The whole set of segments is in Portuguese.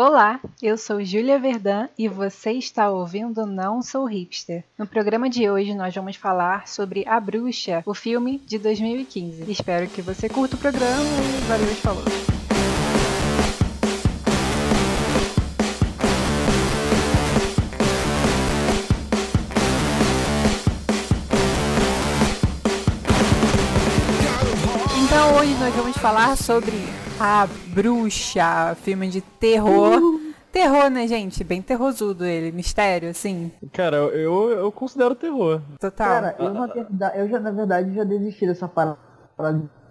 Olá, eu sou Júlia Verdã e você está ouvindo Não Sou Hipster. No programa de hoje nós vamos falar sobre A Bruxa, o filme de 2015. Espero que você curta o programa e valeu, falou! Então hoje nós vamos falar sobre A Bruxa, filme de terror. Uh. Terror, né, gente? Bem terrorudo ele. Mistério, assim. Cara, eu, eu considero terror. Total. Cara, eu, na verdade, eu já, na verdade, já desisti dessa parada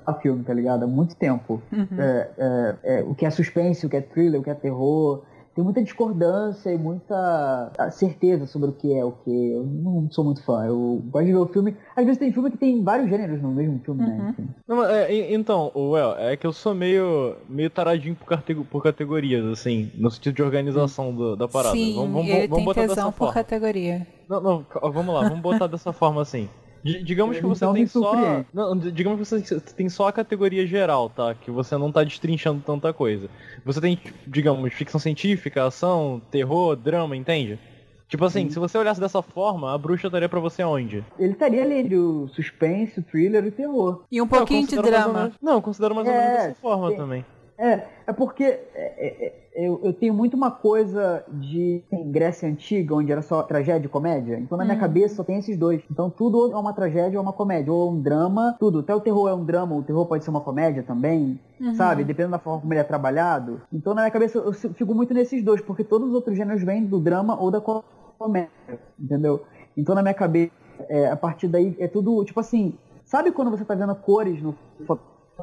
a filme, tá ligado? Há muito tempo. Uhum. É, é, é, o que é suspense, o que é thriller, o que é terror tem muita discordância e muita certeza sobre o que é o que. Eu não sou muito fã. Eu gosto de ver o filme. Às vezes tem filme que tem vários gêneros no mesmo filme, né? uhum. né? Enfim. Não, é, então, Well, é que eu sou meio, meio taradinho por, por categorias, assim, no sentido de organização do, da parada. Sim, vamos, vamos, ele vamos tem botar tesão por forma. categoria. Não, não, vamos lá, vamos botar dessa forma assim. Digamos que você então, tem só. Não, digamos que você tem só a categoria geral, tá? Que você não tá destrinchando tanta coisa. Você tem, digamos, ficção científica, ação, terror, drama, entende? Tipo assim, Sim. se você olhasse dessa forma, a bruxa estaria para você onde? Ele estaria ali entre o suspense, o thriller e o terror. E um pouquinho de drama. Menos, não, eu considero mais ou menos é, dessa forma também. É, é porque é, é, é, eu, eu, tenho muito uma coisa de em Grécia Antiga, onde era só tragédia e comédia. Então na minha hum. cabeça só tem esses dois. Então tudo é uma tragédia ou uma comédia, ou um drama, tudo. Até o terror é um drama, o terror pode ser uma comédia também, uhum. sabe? Dependendo da forma como ele é trabalhado. Então na minha cabeça eu fico muito nesses dois, porque todos os outros gêneros vêm do drama ou da comédia, entendeu? Então na minha cabeça, é, a partir daí é tudo, tipo assim, sabe quando você tá vendo cores no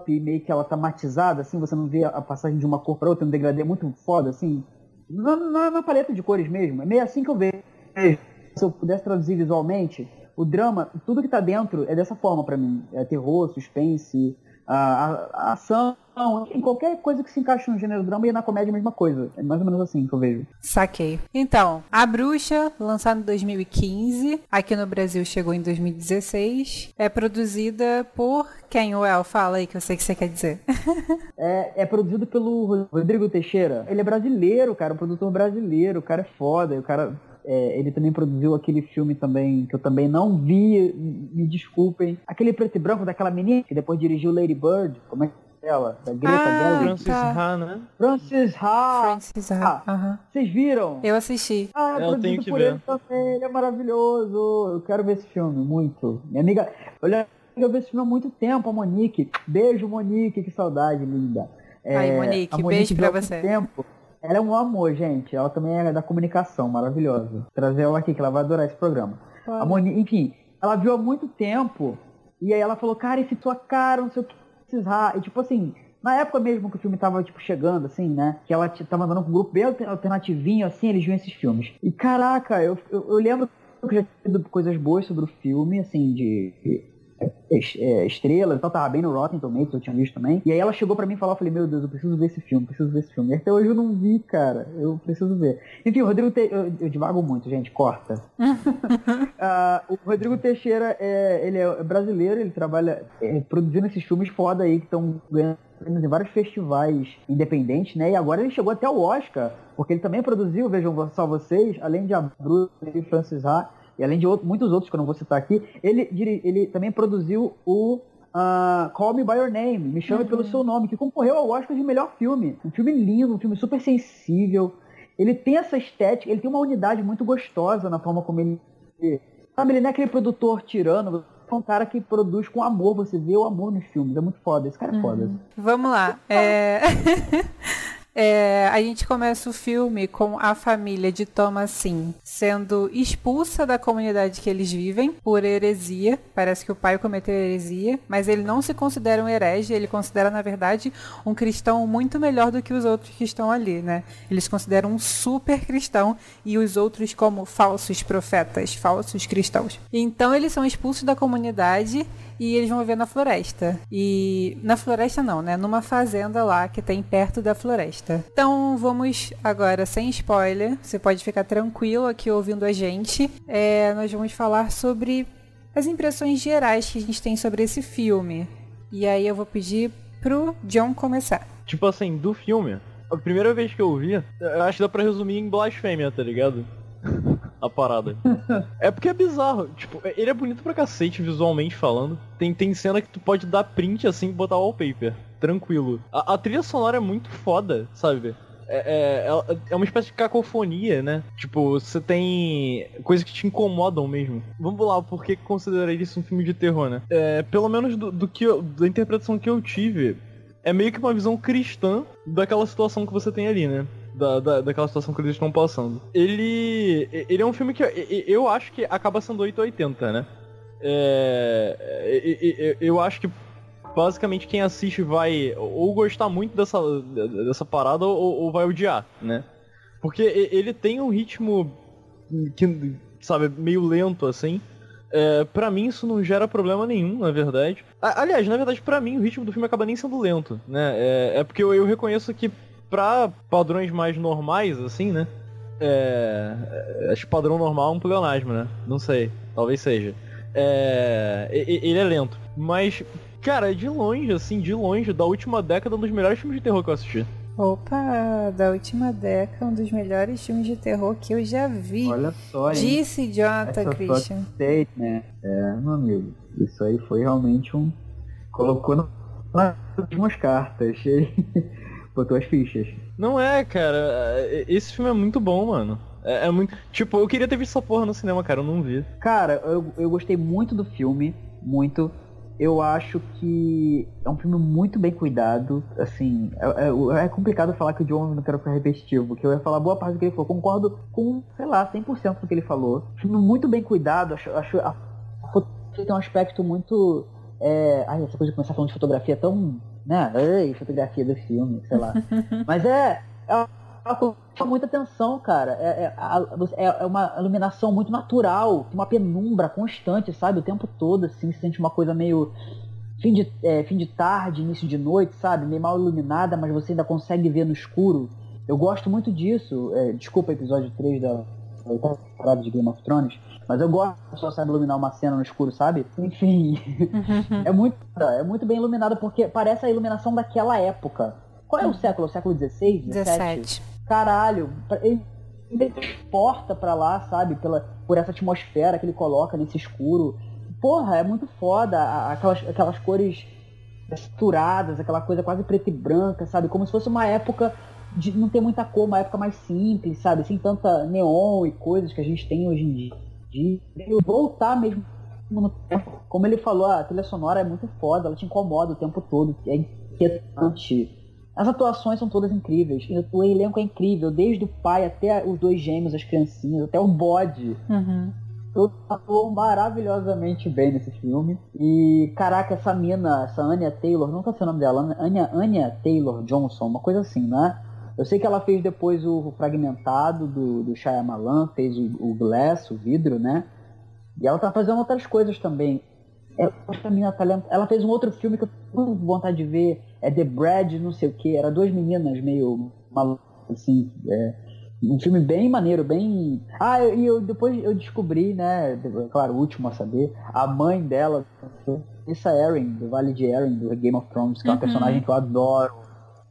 e meio que ela tá matizada, assim, você não vê a passagem de uma cor para outra, um degradê muito foda, assim. Na, na, na, paleta de cores mesmo. É meio assim que eu vejo. Se eu pudesse traduzir visualmente, o drama, tudo que tá dentro é dessa forma para mim. É terror, suspense, a, a, a ação, em qualquer coisa que se encaixe no gênero drama e na comédia a mesma coisa. É mais ou menos assim que eu vejo. Saquei. Então, A Bruxa, lançada em 2015, aqui no Brasil chegou em 2016, é produzida por quem, Well? Fala aí que eu sei que você quer dizer. é, é produzido pelo Rodrigo Teixeira. Ele é brasileiro, cara, um produtor brasileiro, o cara é foda, o cara é, ele também produziu aquele filme também que eu também não vi, me desculpem. Aquele preto e branco daquela menina que depois dirigiu Lady Bird. Como é que é ela? Da Greta ah, Gerwig. Francis tá. Ha, né? Francis Ha. Francis Ha. Ah, Vocês viram? Eu assisti. Ah, eu tenho que ver. Ele também. Ele é maravilhoso. Eu quero ver esse filme muito. Minha amiga, olha, eu vi esse filme há muito tempo, a Monique. Beijo, Monique, que saudade, linda. É, Aí, Monique, Monique beijo pra você. Tempo. Ela é um amor, gente. Ela também é da comunicação, maravilhosa. Trazer ela aqui, que ela vai adorar esse programa. A Moni, enfim, ela viu há muito tempo. E aí ela falou, cara, esse tua cara, não sei o que precisar. E tipo assim, na época mesmo que o filme tava, tipo, chegando, assim, né? Que ela tava andando com um grupo bem alternativinho, assim, eles viam esses filmes. E caraca, eu, eu, eu lembro que eu já tinha coisas boas sobre o filme, assim, de estrelas, então tava bem no Rotten Tomatoes, eu tinha visto também. E aí ela chegou pra mim e falou, eu falei, meu Deus, eu preciso ver esse filme, preciso ver esse filme. E até hoje eu não vi, cara, eu preciso ver. Enfim, o Rodrigo, Te... eu, eu divago muito, gente, corta. uh, o Rodrigo Teixeira, é, ele é brasileiro, ele trabalha é, produzindo esses filmes foda aí, que estão ganhando em vários festivais independentes, né? E agora ele chegou até o Oscar, porque ele também produziu, vejam só vocês, além de a Bruce e Francis Ha, e além de outro, muitos outros que eu não vou citar aqui, ele, ele também produziu o uh, Call Me By Your Name, Me Chame uhum. Pelo Seu Nome, que concorreu ao Oscar de melhor filme. Um filme lindo, um filme super sensível. Ele tem essa estética, ele tem uma unidade muito gostosa na forma como ele... Sabe, ele não é aquele produtor tirano, é um cara que produz com amor, você vê o amor nos filmes, é muito foda, esse cara é uhum. foda. Vamos lá, é... É, a gente começa o filme com a família de Thomasin sendo expulsa da comunidade que eles vivem por heresia. Parece que o pai cometeu heresia, mas ele não se considera um herege, ele considera, na verdade, um cristão muito melhor do que os outros que estão ali, né? Eles consideram um super cristão e os outros como falsos profetas, falsos cristãos. Então eles são expulsos da comunidade e eles vão viver na floresta. E na floresta não, né? Numa fazenda lá que tem perto da floresta. Então vamos agora, sem spoiler, você pode ficar tranquilo aqui ouvindo a gente. É, nós vamos falar sobre as impressões gerais que a gente tem sobre esse filme. E aí eu vou pedir pro John começar. Tipo assim, do filme, a primeira vez que eu vi, eu acho que dá pra resumir em blasfêmia, tá ligado? a parada. é porque é bizarro. Tipo, ele é bonito pra cacete visualmente falando. Tem, tem cena que tu pode dar print assim e botar wallpaper. Tranquilo. A, a trilha sonora é muito foda, sabe? É, é, é, uma espécie de cacofonia, né? Tipo, você tem coisas que te incomodam mesmo. Vamos lá, por que considerei isso um filme de terror, né? É, pelo menos do, do que eu, da interpretação que eu tive, é meio que uma visão cristã daquela situação que você tem ali, né? Da, da, daquela situação que eles estão passando. Ele. Ele é um filme que eu, eu acho que acaba sendo 880, né? É, eu acho que basicamente quem assiste vai ou gostar muito dessa, dessa parada ou, ou vai odiar, né? Porque ele tem um ritmo que, sabe, meio lento assim. É, para mim isso não gera problema nenhum, na verdade. Aliás, na verdade, para mim o ritmo do filme acaba nem sendo lento, né? É, é porque eu, eu, reconheço que pra padrões mais normais, assim, né? É, é, acho que padrão normal é um pleonasmo, né? Não sei, talvez seja. É, ele é lento. Mas, cara, de longe, assim, de longe, da última década, um dos melhores filmes de terror que eu assisti. Opa, da última década, um dos melhores filmes de terror que eu já vi. Olha só, hein? Disse Jonathan Essa Christian. Sei, né? É, meu amigo, isso aí foi realmente um. Colocou nas últimas cartas. botou as fichas. Não é, cara. É, esse filme é muito bom, mano. É, é, muito. Tipo, eu queria ter visto essa porra no cinema, cara. Eu não vi. Cara, eu, eu gostei muito do filme. Muito. Eu acho que é um filme muito bem cuidado. Assim, é, é, é complicado falar que o John não quero ficar repetitivo, porque eu ia falar boa parte do que ele falou. Concordo com, sei lá, 100% do que ele falou. Filme muito bem cuidado. Acho, acho a, a tem um aspecto muito. É... Ai, essa coisa de começar falando de fotografia é tão né? Ei, fotografia do filme, sei lá. Mas é. é chama muita atenção, cara. É, é, é, uma iluminação muito natural, uma penumbra constante, sabe? O tempo todo, assim, se sente uma coisa meio fim de, é, fim de tarde, início de noite, sabe? Meio mal iluminada, mas você ainda consegue ver no escuro. Eu gosto muito disso. É, desculpa o episódio 3 da temporada de Game of Thrones. Mas eu gosto a pessoa sabe iluminar uma cena no escuro, sabe? Enfim. é muito é muito bem iluminado porque parece a iluminação daquela época. Qual é o século? O século XVI? 17. Caralho. Ele porta pra lá, sabe? Pela, por essa atmosfera que ele coloca nesse escuro. Porra, é muito foda. Aquelas, aquelas cores saturadas, aquela coisa quase preta e branca, sabe? Como se fosse uma época de não ter muita cor, uma época mais simples, sabe? Sem tanta neon e coisas que a gente tem hoje em dia de voltar mesmo no tempo. Como ele falou, a trilha sonora é muito foda, ela te incomoda o tempo todo, é inquietante. As atuações são todas incríveis. O elenco é incrível, desde o pai até os dois gêmeos, as criancinhas, até o bode. Uhum. Todos atuam maravilhosamente bem nesse filme. E, caraca, essa mina, essa Anya Taylor, nunca sei o nome dela, Anya, Anya Taylor Johnson, uma coisa assim, né? Eu sei que ela fez depois o Fragmentado do, do Shyamalan, fez o, o Glass, o vidro, né? E ela tá fazendo outras coisas também. Ela, ela fez um outro filme que eu tenho vontade de ver, é The Brad, não sei o que, era duas meninas meio malucas, assim, é, um filme bem maneiro, bem... Ah, e eu, eu, depois eu descobri, né, claro, o último a saber, a mãe dela, essa Erin, do Vale de Erin, do Game of Thrones, que é uma uhum. personagem que eu adoro,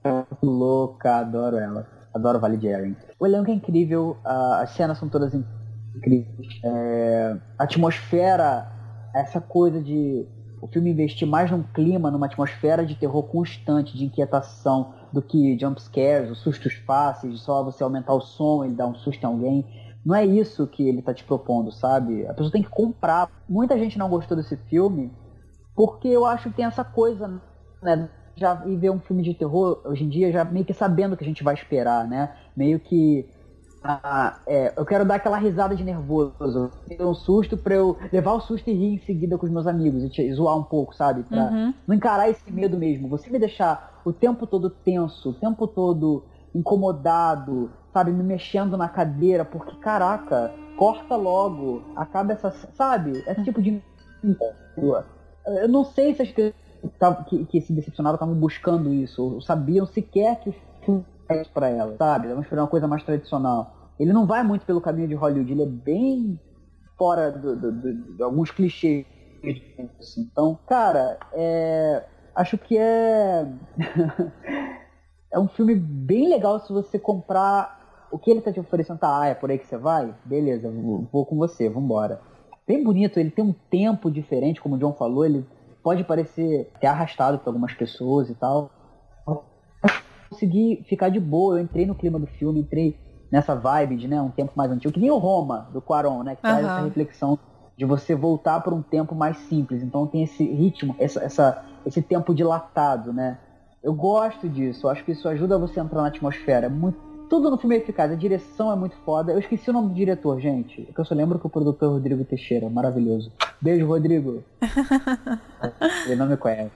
louca, adoro ela. Adoro Vale de Erin. O elenco é incrível, as cenas são todas incríveis. É, a atmosfera, essa coisa de o filme investir mais num clima, numa atmosfera de terror constante, de inquietação, do que jump scares, os sustos fáceis, só você aumentar o som e dar um susto em alguém. Não é isso que ele está te propondo, sabe? A pessoa tem que comprar. Muita gente não gostou desse filme porque eu acho que tem essa coisa, né? Já ir ver um filme de terror hoje em dia já meio que sabendo o que a gente vai esperar, né? Meio que ah, é, eu quero dar aquela risada de nervoso, ter um susto pra eu levar o susto e rir em seguida com os meus amigos e te, zoar um pouco, sabe? Pra uhum. não encarar esse medo mesmo. Você me deixar o tempo todo tenso, o tempo todo incomodado, sabe? Me mexendo na cadeira, porque caraca, corta logo, acaba essa. Sabe? Esse tipo de. Eu não sei se as que, que se decepcionaram estavam buscando isso, ou sabiam sequer que o é para ela, sabe? Vamos esperar uma coisa mais tradicional. Ele não vai muito pelo caminho de Hollywood, ele é bem fora do, do, do, de alguns clichês. Assim. Então, cara, é, acho que é. é um filme bem legal se você comprar o que ele tá te oferecendo. Tá, ah, é por aí que você vai? Beleza, vou, vou com você, vambora. Bem bonito, ele tem um tempo diferente, como o John falou, ele pode parecer até arrastado por algumas pessoas e tal. Consegui ficar de boa, eu entrei no clima do filme, entrei nessa vibe de né, um tempo mais antigo, que nem o Roma, do Quaron, né? Que traz essa reflexão de você voltar para um tempo mais simples. Então tem esse ritmo, essa, essa, esse tempo dilatado, né? Eu gosto disso, acho que isso ajuda você a entrar na atmosfera. Muito, tudo no filme é eficaz, a direção é muito foda. Eu esqueci o nome do diretor, gente. É que eu só lembro que o produtor é Rodrigo Teixeira, maravilhoso. Beijo, Rodrigo. Ele não me conhece.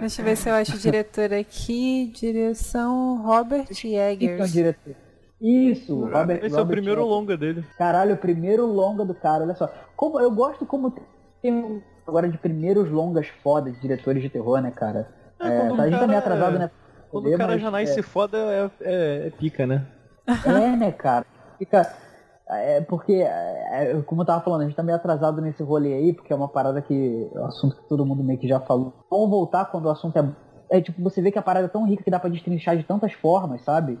Deixa eu ver se eu acho o diretor aqui. Direção Robert é diretor? Isso, Robert, Esse Robert é o primeiro Eggers. longa dele. Caralho, o primeiro longa do cara, olha só. Como, eu gosto como tem agora de primeiros longas fodas de diretores de terror, né, cara? É, é, tá, a gente tá meio atrasado, né? Quando o cara já nasce é... foda, é, é, é, pica, né? É, né, cara? Fica. É porque, é, como eu tava falando, a gente tá meio atrasado nesse rolê aí, porque é uma parada que. É um assunto que todo mundo meio que já falou. Vamos voltar quando o assunto é. É tipo, você vê que a parada é tão rica que dá pra destrinchar de tantas formas, sabe?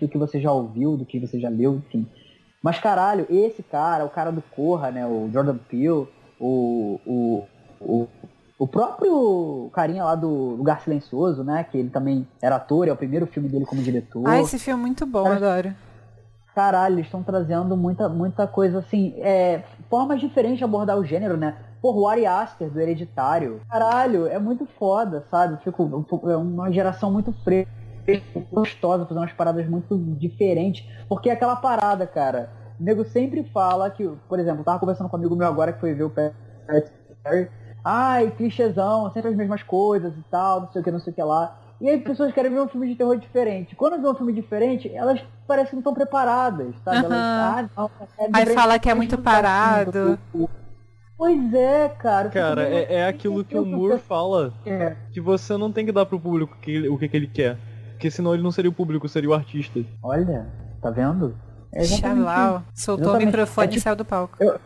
Do que você já ouviu, do que você já leu, enfim. Mas caralho, esse cara, o cara do Corra, né? O Jordan Peele, o, o, o o próprio carinha lá do Lugar Silencioso, né? Que ele também era ator, é o primeiro filme dele como diretor. Ah, esse filme é muito bom, Cara, adoro. Caralho, eles estão trazendo muita, muita coisa assim. É, formas diferentes de abordar o gênero, né? Porra, o Ari Aster do Hereditário. Caralho, é muito foda, sabe? Fico, é uma geração muito fresca, gostosa, fazendo umas paradas muito diferentes. Porque é aquela parada, cara. O nego sempre fala que, por exemplo, eu tava conversando com um amigo meu agora que foi ver o Pet ai, clichêzão, sempre as mesmas coisas e tal, não sei o que, não sei o que lá. E aí as pessoas querem ver um filme de terror diferente. Quando vê um filme diferente, elas parecem que não estão preparadas, sabe? Uhum. Elas, ah, não, é aí fala que é muito parado. Pois é, cara. Cara, é, é aquilo que o Moore fala. É. Que você não tem que dar pro público que, o que, que ele quer. Porque senão ele não seria o público, seria o artista. Olha, tá vendo? É Xalau, soltou exatamente. o microfone é tipo, e saiu do palco. Eu,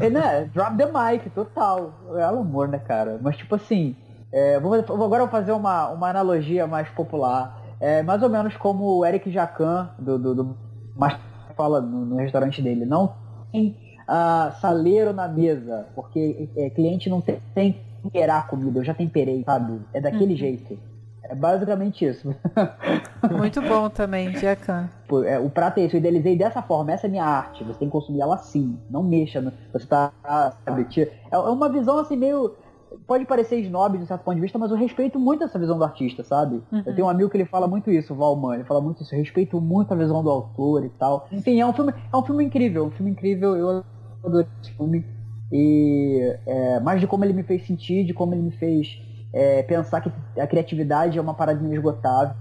é, né? Drop the mic, total. É amor, né, cara? Mas tipo assim, é, vou, agora eu vou fazer uma, uma analogia mais popular. É mais ou menos como o Eric Jacan, do, do, do mas fala no, no, restaurante dele. Não tem uh, saleiro na mesa, porque é, cliente não tem, tem que temperar comida, eu já temperei, sabe? É daquele uhum. jeito. É basicamente isso. Muito bom também, Jacan. É, o prato é isso, eu idealizei dessa forma, essa é minha arte, você tem que consumir ela assim, não mexa, no, você tá, sabe, é, é uma visão assim meio, pode parecer snob de um certo ponto de vista, mas eu respeito muito essa visão do artista, sabe? Uhum. Eu tenho um amigo que ele fala muito isso, o Valman, ele fala muito isso, eu respeito muito a visão do autor e tal. Enfim, é um filme, é um filme incrível, um filme incrível, eu adoro esse filme. E é, mais de como ele me fez sentir, de como ele me fez é, pensar que a criatividade é uma parada inesgotável,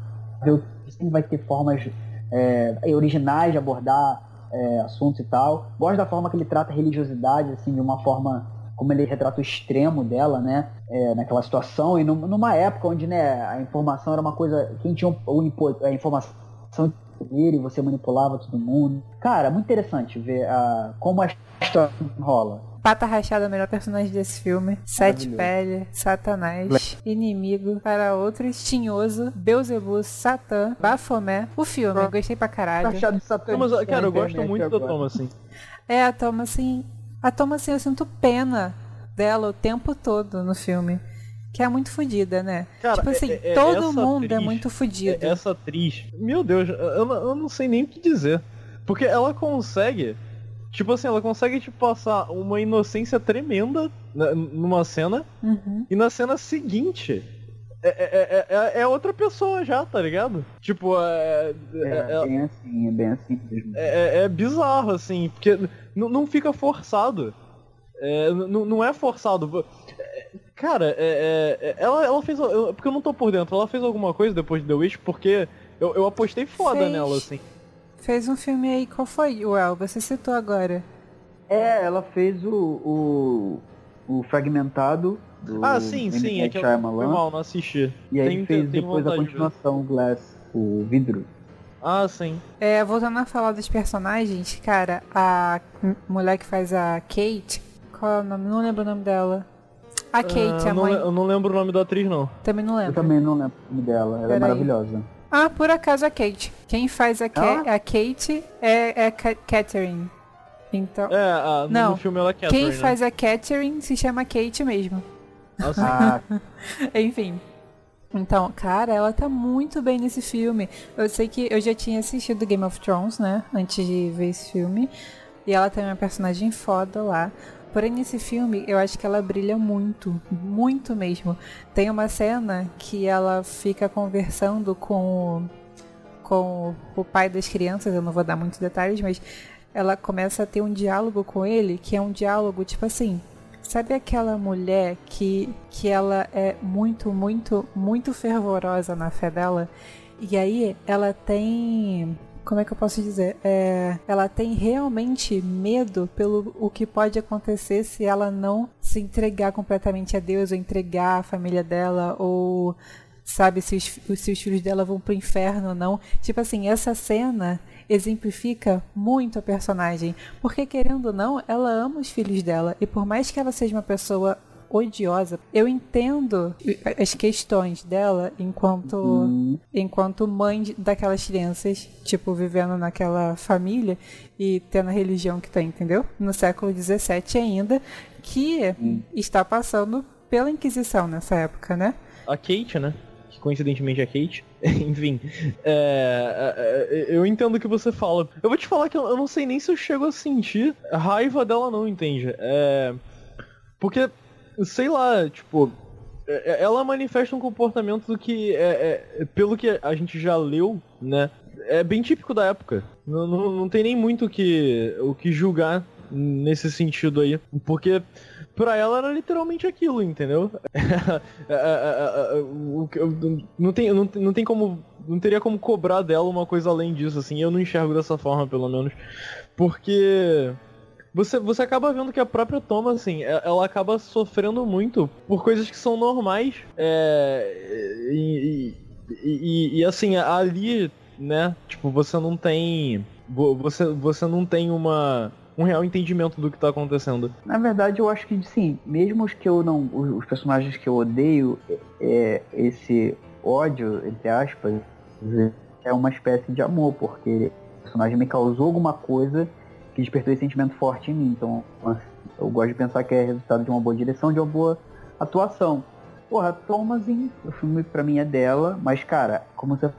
sempre vai ter formas é, originais de abordar é, assuntos e tal. Gosto da forma que ele trata a religiosidade, assim, de uma forma como ele retrata o extremo dela, né, é, naquela situação e numa época onde, né, a informação era uma coisa, quem tinha o, a informação e você manipulava todo mundo. Cara, muito interessante ver uh, como a história rola. Pata Rachada é o melhor personagem desse filme. Sete Pele, Satanás, Inimigo, para outros, Tinhoso, Beuzebu, Satã, Bafomé. O filme, gostei pra caralho. Rachado de Satã. Mas, cara, eu gosto muito da Toma, assim. É, a Toma, assim... A Toma, assim, eu sinto pena dela o tempo todo no filme. Que é muito fodida, né? Cara, tipo assim, é, é, todo mundo é atriz, é muito fodido. Essa atriz, meu Deus, eu, eu não sei nem o que dizer. Porque ela consegue Tipo assim, ela consegue te passar uma inocência tremenda numa cena, uhum. e na cena seguinte é, é, é, é, outra pessoa já, tá ligado? Tipo, é. É, bem assim, é bem assim mesmo. É, é bizarro, assim, porque não fica forçado. não é forçado. Cara, ela, ela fez. Porque eu não tô por dentro, ela fez alguma coisa depois de The Witch, porque eu, eu apostei foda fez. nela, assim. Fez um filme aí, qual foi, Well? Você citou agora. É, ela fez o, o, o Fragmentado. Do ah, sim, M. sim, é que eu foi mal, não assisti. E aí tem, fez tem depois a continuação, o Glass, o vidro. Ah, sim. É, voltando a falar dos personagens, cara, a mulher que faz a Kate, qual é o nome? Não lembro o nome dela. A Kate, uh, a mãe. Não, eu não lembro o nome da atriz, não. Também não lembro. Eu também não lembro o nome dela. Ela é Pera é maravilhosa. Aí. Ah, por acaso a Kate. Quem faz a, ah? a Kate é, é Catherine. Então. É, a, no não, filme ela é Catherine. Quem né? faz a Catherine se chama Kate mesmo. Ah, Enfim. Então, cara, ela tá muito bem nesse filme. Eu sei que eu já tinha assistido Game of Thrones, né? Antes de ver esse filme. E ela tem uma personagem foda lá. Porém, nesse filme, eu acho que ela brilha muito, muito mesmo. Tem uma cena que ela fica conversando com, com o pai das crianças, eu não vou dar muitos detalhes, mas ela começa a ter um diálogo com ele, que é um diálogo tipo assim: Sabe aquela mulher que, que ela é muito, muito, muito fervorosa na fé dela? E aí ela tem. Como é que eu posso dizer? É, ela tem realmente medo pelo o que pode acontecer se ela não se entregar completamente a Deus, ou entregar a família dela, ou sabe se os, se os filhos dela vão pro inferno ou não. Tipo assim, essa cena exemplifica muito a personagem, porque querendo ou não, ela ama os filhos dela e por mais que ela seja uma pessoa odiosa. Eu entendo as questões dela enquanto uhum. enquanto mãe daquelas crianças, tipo vivendo naquela família e tendo a religião que tem, entendeu? No século XVII ainda, que uhum. está passando pela Inquisição nessa época, né? A Kate, né? coincidentemente é Kate. Enfim, é, é, é, eu entendo o que você fala. Eu vou te falar que eu, eu, não sei nem se eu chego a sentir raiva dela, não, entende? É, porque, sei lá, tipo, é, é, ela manifesta um comportamento que, é, pelo que a gente já leu, né? É bem típico da época. Não, não, não tem nem muito o que, o que julgar nesse sentido aí. Porque pra ela era literalmente aquilo, entendeu? É, é, é, não, tem, não, não tem como. Não teria como cobrar dela uma coisa além disso, assim. Eu não enxergo dessa forma, pelo menos. Porque. Você, você acaba vendo que a própria Toma, assim, ela acaba sofrendo muito por coisas que são normais. É, e, e, e, e, assim, ali, né? Tipo, você não tem. Você, você não tem uma um real entendimento do que tá acontecendo. Na verdade, eu acho que sim, mesmo os que eu não. Os, personagens que eu odeio, é, esse ódio, entre aspas, é uma espécie de amor, porque o personagem me causou alguma coisa que despertou esse sentimento forte em mim. Então, eu gosto de pensar que é resultado de uma boa direção, de uma boa atuação. Porra, Thomasin, o filme pra mim é dela, mas cara, como você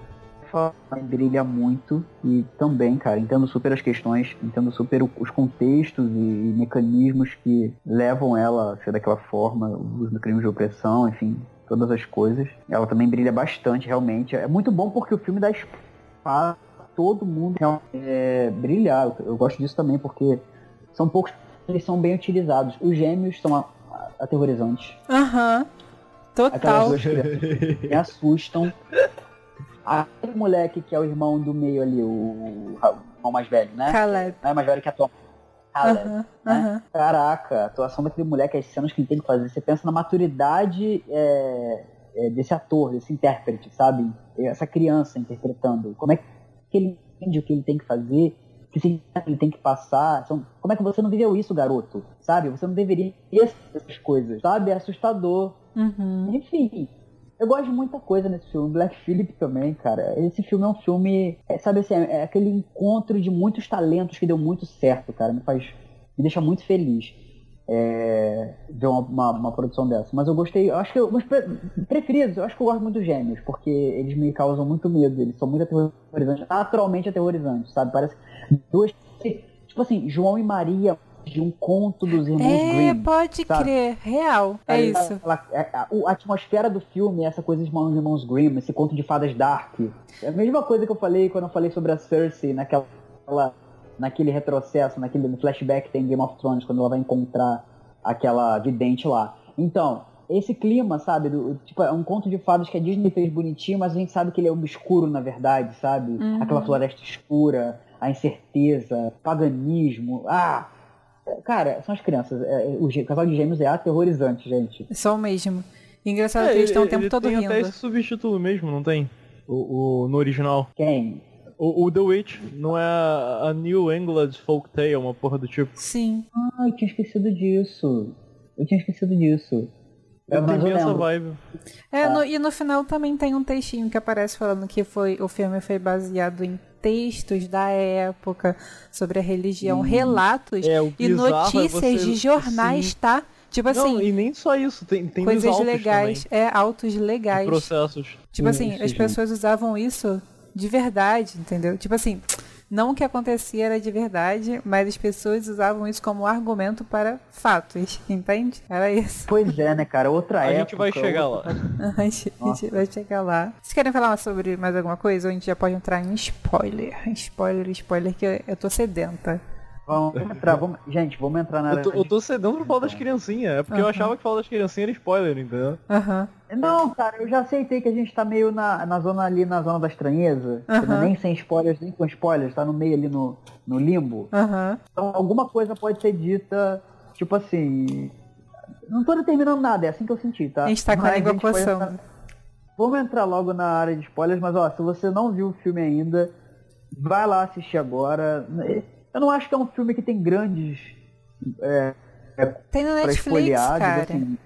brilha muito e também, cara, entendo super as questões, entendo super os contextos e mecanismos que levam ela a ser daquela forma, uso do crime de opressão, enfim, todas as coisas. Ela também brilha bastante, realmente. É muito bom porque o filme dá espaço todo mundo é, brilhar. Eu gosto disso também porque são poucos eles são bem utilizados. Os gêmeos são aterrorizantes. Aham. Uhum. Total. Me assustam. Aquele moleque que é o irmão do meio ali, o, irmão mais velho, né? Caleb. Não é mais velho que a Tom. Caleb. Uh -huh, né? uh -huh. Caraca, a atuação daquele moleque, as cenas que ele tem que fazer, você pensa na maturidade é, é, desse ator, desse intérprete, sabe? Essa criança interpretando. Como é que ele entende o que ele tem que fazer? que ele tem que passar. Como é que você não viveu isso, garoto? Sabe? Você não deveria essas coisas, sabe? É assustador. Uhum. Enfim, eu gosto de muita coisa nesse filme. Black Phillip também, cara. Esse filme é um filme, é, sabe assim, é, é aquele encontro de muitos talentos que deu muito certo, cara. Me faz, me deixa muito feliz é, ver uma, uma, uma, produção dessa. Mas eu gostei, eu acho que eu, meus preferidos, eu acho que eu gosto muito dos Gêmeos, porque eles me causam muito medo. Eles são muito aterrorizantes, naturalmente aterrorizantes, sabe? Parece duas, tipo assim, João e Maria de um conto dos irmãos é, Grimm. É, pode sabe? crer, real, é isso. Ela, a, é, a, a, atmosfera do filme é essa coisa de irmãos, irmãos Grimm, esse conto de fadas dark. É a mesma coisa que eu falei quando eu falei sobre a Cersei naquela naquele retrocesso, naquele flashback que tem em Game of Thrones, quando ela vai encontrar aquela vidente lá. Então, esse clima, sabe? Do, tipo, é um conto de fadas que a Disney fez bonitinho, mas a gente sabe que ele é obscuro na verdade, sabe? Uhum. Aquela floresta escura, a incerteza, paganismo. Ah! Cara, são as crianças. É, o casal de gêmeos é aterrorizante, gente. Só o mesmo. Engraçado é, que eles estão o tempo todo tem rindo. Tem até esse subtítulo mesmo, não tem? O, o no original. Quem? O, o, The Witch não é a, a New England Folk Tale, uma porra do tipo? Sim. Ah, eu tinha esquecido disso. Eu tinha esquecido disso. É, tem bem essa vibe. É, no, e no final também tem um textinho que aparece falando que foi, o filme foi baseado em textos da época sobre a religião, hum. relatos é, e notícias de jornais, sim. tá? Tipo assim. Não, e nem só isso, tem, tem coisas legais, também. é autos legais. processos. Tipo assim, as pessoas usavam isso de verdade, entendeu? Tipo assim, não o que acontecia era de verdade, mas as pessoas usavam isso como argumento para fatos, entende? Era isso. Pois é, né, cara? Outra a época. A gente vai chegar outra... lá. a gente vai chegar lá. Vocês querem falar sobre mais alguma coisa? Ou a gente já pode entrar em spoiler? Spoiler, spoiler, que eu, eu tô sedenta. Vamos entrar, vamos... gente, vamos entrar na área. Eu tô, eu tô cedendo pra falar das criancinhas. É porque eu achava que falar das criancinhas era spoiler, entendeu? Aham. Não, cara, eu já aceitei que a gente tá meio na, na zona ali, na zona da estranheza. Uhum. Nem sem spoilers, nem com spoilers, tá no meio ali no, no limbo. Uhum. Então alguma coisa pode ser dita, tipo assim. Não tô determinando nada, é assim que eu senti, tá? A gente tá com mas a língua coçando. Vamos entrar logo na área de spoilers, mas ó, se você não viu o filme ainda, vai lá assistir agora. Eu não acho que é um filme que tem grandes. É, é tem na Netflix, cara. Assim,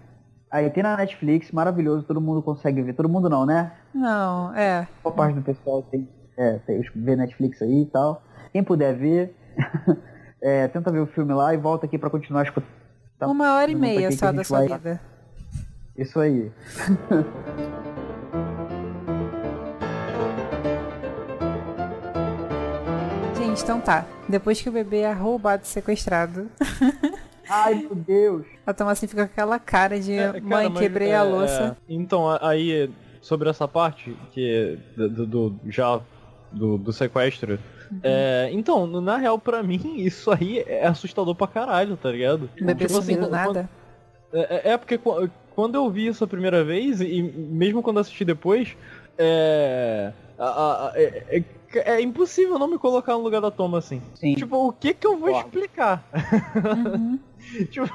Aí tem na Netflix, maravilhoso, todo mundo consegue ver. Todo mundo não, né? Não, é. Boa parte do pessoal tem, é, tem ver Netflix aí e tal. Quem puder ver, é, tenta ver o filme lá e volta aqui para continuar escutando. Uma hora e meia só da sua vida. Isso aí. Gente, então tá. Depois que o bebê é roubado e sequestrado. Ai, meu Deus. A Tomassin fica com aquela cara de é, mãe, cara, quebrei é, a louça. É... Então, aí, sobre essa parte, que do, do já do, do sequestro. Uhum. É, então, na real, pra mim, isso aí é assustador pra caralho, tá ligado? O bebê tipo assim, nada. É, é, porque quando eu vi isso a primeira vez, e mesmo quando assisti depois, é. A, a, a, é, é, impossível não me colocar no lugar da Toma assim. Sim. Tipo, o que que eu vou explicar? Uhum. tipo,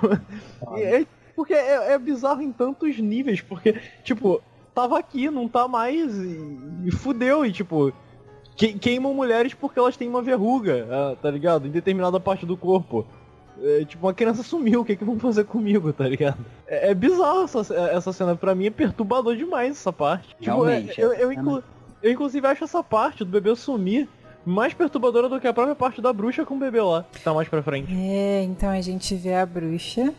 é, porque é, é, bizarro em tantos níveis, porque, tipo, tava aqui, não tá mais, e, e fudeu, e tipo, que, queimam mulheres porque elas têm uma verruga, ah, tá ligado? Em determinada parte do corpo. É, tipo, uma criança sumiu, o que, que vão fazer comigo, tá ligado? É, é bizarro essa, essa cena, pra mim é perturbador demais essa parte. Tipo, é, eu, eu, inclu, eu, inclusive acho essa parte do bebê sumir mais perturbadora do que a própria parte da bruxa com o bebê lá, que tá mais pra frente. É, então a gente vê a bruxa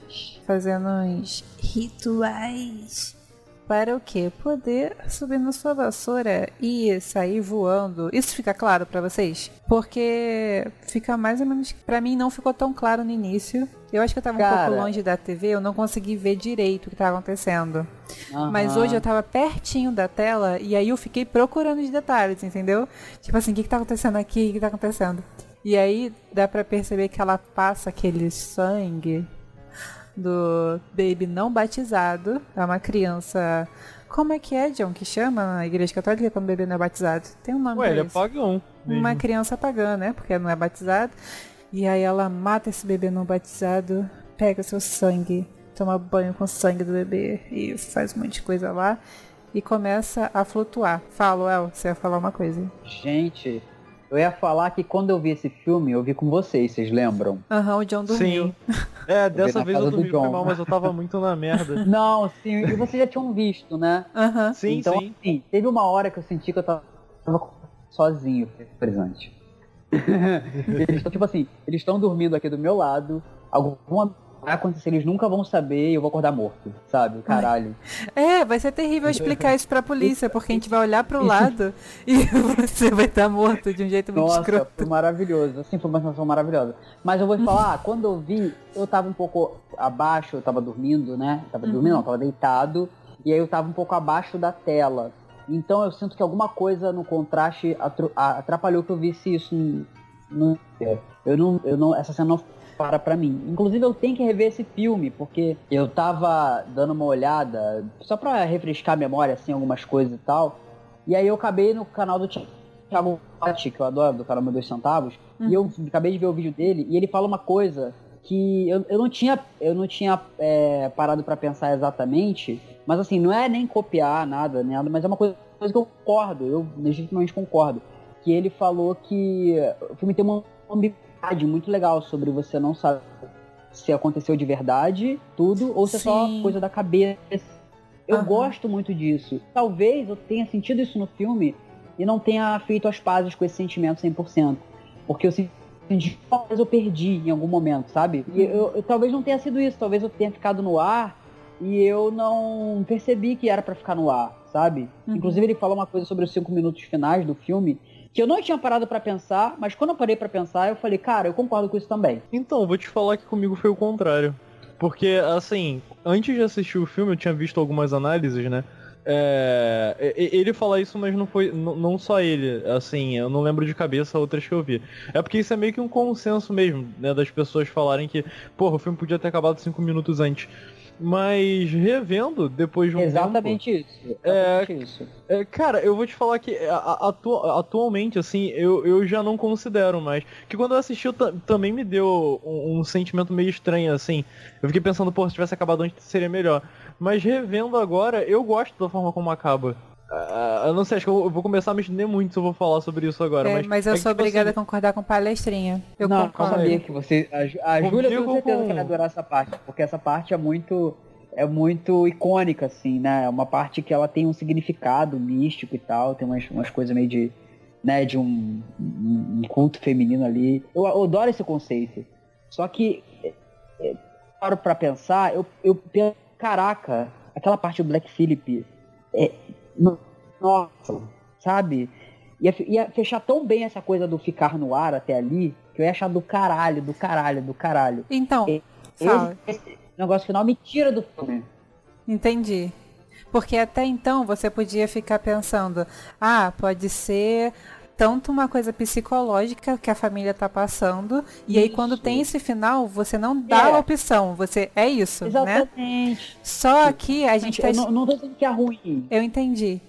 fazendo uns rituais para o quê? Poder subir na sua vassoura e sair voando. Isso fica claro para vocês? Porque fica mais ou menos. Para mim não ficou tão claro no início. Eu acho que eu tava Cara... um pouco longe da TV, eu não consegui ver direito o que tava acontecendo. Uhum. Mas hoje eu tava pertinho da tela e aí eu fiquei procurando os detalhes, entendeu? Tipo assim, o que, que tá acontecendo aqui? O que tá acontecendo? E aí dá para perceber que ela passa aquele sangue do baby não batizado. É uma criança. Como é que é, John, que chama na igreja católica quando o bebê não é batizado? Tem um nome Ué, ele é pagão. Mesmo. Uma criança pagã, né? Porque não é batizado. E aí ela mata esse bebê não batizado, pega seu sangue, toma banho com o sangue do bebê e faz um monte de coisa lá. E começa a flutuar. Fala, El, você ia falar uma coisa. Gente, eu ia falar que quando eu vi esse filme, eu vi com vocês, vocês lembram? Aham, uhum, o John dormiu. Sim. É, dessa vez eu dormi foi mal, mas eu tava muito na merda. Não, sim, e vocês já tinham visto, né? Aham. Uhum. Sim, então, sim. Assim, teve uma hora que eu senti que eu tava sozinho, presente. eles estão, tipo assim, eles estão dormindo aqui do meu lado, alguma vai acontecer, eles nunca vão saber e eu vou acordar morto, sabe? Caralho. É, vai ser terrível explicar isso pra polícia, porque a gente vai olhar pro lado e você vai estar morto de um jeito muito Nossa, escroto. Foi maravilhoso, assim, foi uma sensação maravilhosa. Mas eu vou te falar, quando eu vi, eu tava um pouco abaixo, eu tava dormindo, né? Tava uhum. dormindo, não, tava deitado, e aí eu tava um pouco abaixo da tela. Então eu sinto que alguma coisa no contraste atrapalhou que eu visse isso no, eu não, eu não, essa cena não para pra mim. Inclusive, eu tenho que rever esse filme, porque eu tava dando uma olhada, só pra refrescar a memória, assim, algumas coisas e tal. E aí eu acabei no canal do Thiago Patti, que eu adoro, do canal Meu Dois Centavos, uhum. e eu acabei de ver o vídeo dele, e ele fala uma coisa que eu, eu não tinha, eu não tinha é, parado para pensar exatamente, mas assim, não é nem copiar nada, nada, mas é uma coisa, coisa que eu concordo, eu legitimamente concordo. Que ele falou que o filme tem uma muito legal sobre você não saber se aconteceu de verdade tudo ou se Sim. é só coisa da cabeça Eu uhum. gosto muito disso. Talvez eu tenha sentido isso no filme e não tenha feito as pazes com esse sentimento 100%. Porque eu senti talvez eu perdi em algum momento, sabe? E eu, eu, talvez não tenha sido isso, talvez eu tenha ficado no ar e eu não percebi que era para ficar no ar, sabe? Uhum. Inclusive ele fala uma coisa sobre os cinco minutos finais do filme que eu não tinha parado para pensar, mas quando eu parei para pensar, eu falei, cara, eu concordo com isso também. Então, vou te falar que comigo foi o contrário. Porque, assim, antes de assistir o filme, eu tinha visto algumas análises, né? É, ele fala isso, mas não foi não só ele, assim, eu não lembro de cabeça outras que eu vi. É porque isso é meio que um consenso mesmo, né, das pessoas falarem que, porra, o filme podia ter acabado cinco minutos antes. Mas revendo depois de um Exatamente tempo, isso. Exatamente é, isso. É, cara, eu vou te falar que atu atualmente, assim, eu, eu já não considero mais. Que quando eu assisti, eu também me deu um, um, sentimento meio estranho, assim. Eu fiquei pensando, pô, se tivesse acabado antes seria melhor. Mas revendo agora, eu gosto da forma como acaba. Uh, eu não sei, acho que eu vou começar a me estender muito se eu vou falar sobre isso agora. É, mas, mas eu é sou tipo obrigada assim... a concordar com palestrinha. Eu não, concordo. sabia que você. A, a Júlia com certeza com... que vai adorar essa parte, porque essa parte é muito. É muito icônica, assim, né? É uma parte que ela tem um significado místico e tal, tem umas, umas coisas meio de. né, de um, um culto feminino ali. Eu, eu adoro esse conceito. Só que. É, é, paro pra pensar, eu, eu penso, caraca, aquela parte do Black Phillip. É, nossa, sabe? Ia, ia fechar tão bem essa coisa do ficar no ar até ali, que eu ia achar do caralho, do caralho, do caralho. Então, e, esse, esse negócio final me tira do filme. Entendi. Porque até então você podia ficar pensando, ah, pode ser tanto uma coisa psicológica que a família tá passando, e aí quando tem esse final, você não dá é. a opção, você é isso, né? Exatamente. né? Só que a gente, gente tá... Eu não, não tô dizendo que é ruim. Eu entendi.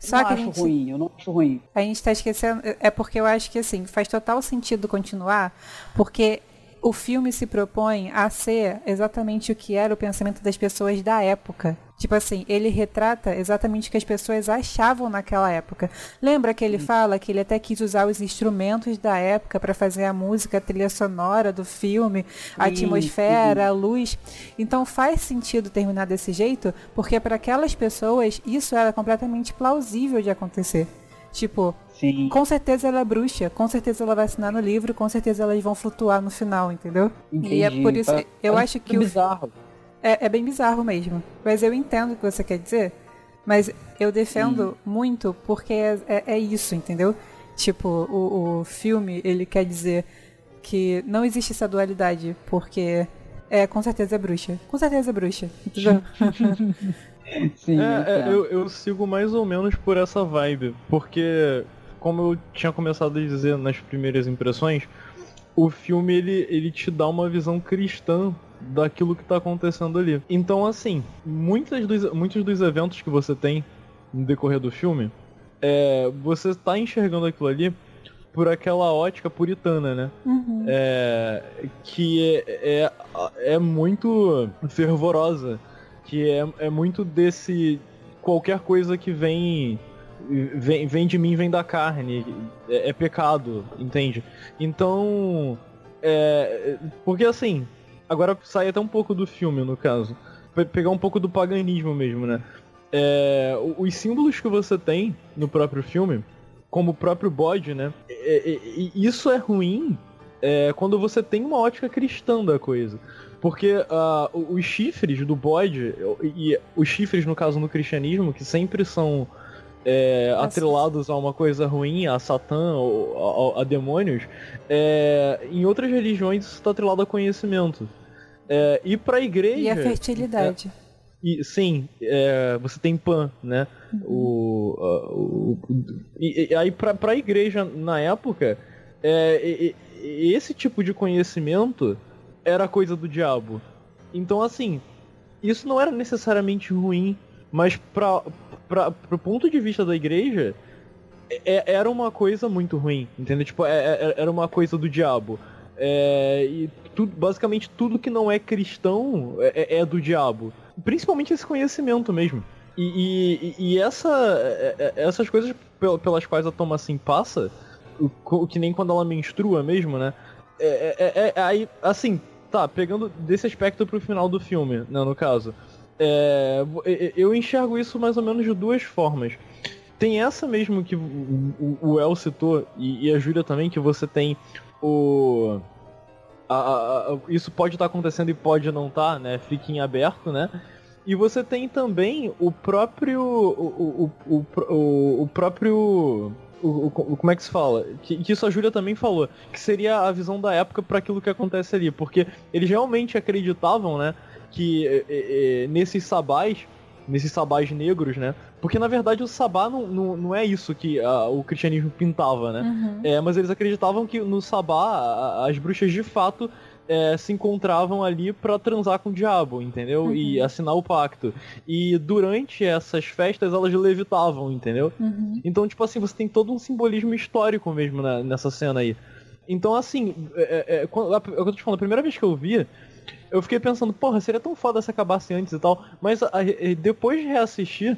Só eu não que acho gente... ruim, eu não acho ruim. A gente tá esquecendo, é porque eu acho que assim, faz total sentido continuar, porque o filme se propõe a ser exatamente o que era o pensamento das pessoas da época. Tipo assim, ele retrata exatamente o que as pessoas achavam naquela época. Lembra que ele fala que ele até quis usar os instrumentos da época para fazer a música, a trilha sonora do filme, a atmosfera, a luz. Então faz sentido terminar desse jeito, porque para aquelas pessoas isso era completamente plausível de acontecer. Tipo, Sim. com certeza ela é bruxa, com certeza ela vai assinar no livro, com certeza elas vão flutuar no final, entendeu? Entendi. E é por isso, é, eu é acho que bizarro. o é, é, bem bizarro mesmo. Mas eu entendo o que você quer dizer. Mas eu defendo Sim. muito porque é, é, é, isso, entendeu? Tipo, o, o filme, ele quer dizer que não existe essa dualidade, porque é, com certeza é bruxa. Com certeza é bruxa. Entendeu? Sim, é, é, eu, eu sigo mais ou menos por essa vibe, porque, como eu tinha começado a dizer nas primeiras impressões, o filme ele, ele te dá uma visão cristã daquilo que tá acontecendo ali. Então, assim, muitos dos, muitos dos eventos que você tem no decorrer do filme, é, você tá enxergando aquilo ali por aquela ótica puritana, né? Uhum. É, que é, é, é muito fervorosa que é, é muito desse qualquer coisa que vem vem, vem de mim vem da carne é, é pecado entende então é, porque assim agora sai até um pouco do filme no caso. Pegar um pouco do paganismo mesmo né? É, os símbolos que você tem no próprio filme como o próprio bode né? É, é, isso é ruim é, quando você tem uma ótica cristã da coisa. Porque uh, os chifres do bode, e os chifres, no caso, no cristianismo, que sempre são é, atrelados a uma coisa ruim, a Satã, ou a, a demônios, é, em outras religiões isso está atrelado a conhecimento. É, e para a igreja. E a fertilidade. É, e, sim, é, você tem Pan, né? Uhum. O, o, o, e, e aí para a igreja na época, é, esse tipo de conhecimento era coisa do diabo. Então, assim, isso não era necessariamente ruim, mas pra, pra, pro ponto de vista da igreja, é, era uma coisa muito ruim, entendeu? Tipo, é, é, era uma coisa do diabo. É, e tudo, basicamente tudo que não é cristão é, é, é do diabo. Principalmente esse conhecimento mesmo. E, e, e essa, é, essas coisas pelas quais a Thomasin passa, o, que nem quando ela menstrua mesmo, né? É, é, é, aí, assim, Tá, pegando desse aspecto pro final do filme, né, no caso. É, eu enxergo isso mais ou menos de duas formas. Tem essa mesmo que o, El citou, e, a Júlia também, que você tem o. A, a, a, isso pode estar tá acontecendo e pode não estar, tá, né? Fique em aberto, né? E você tem também o próprio. O, o, o, o, próprio. Como é que se fala? Que, que, isso a Júlia também falou, que seria a visão da época para aquilo que acontece ali, porque eles realmente acreditavam, né, que é, é, nesses sabás, nesses sabás negros, né, porque na verdade o sabá não, não, não é isso que a, o cristianismo pintava, né, uhum. é, mas eles acreditavam que no sabá as bruxas de fato é, se encontravam ali para transar com o diabo, entendeu? Uhum. E assinar o pacto. E durante essas festas elas levitavam, entendeu? Uhum. Então, tipo assim, você tem todo um simbolismo histórico mesmo na, nessa cena aí. Então, assim, é, é, é, é eu tô te falando, a primeira vez que eu vi, eu fiquei pensando, porra, seria tão foda se acabasse antes e tal. Mas a, a, depois de reassistir,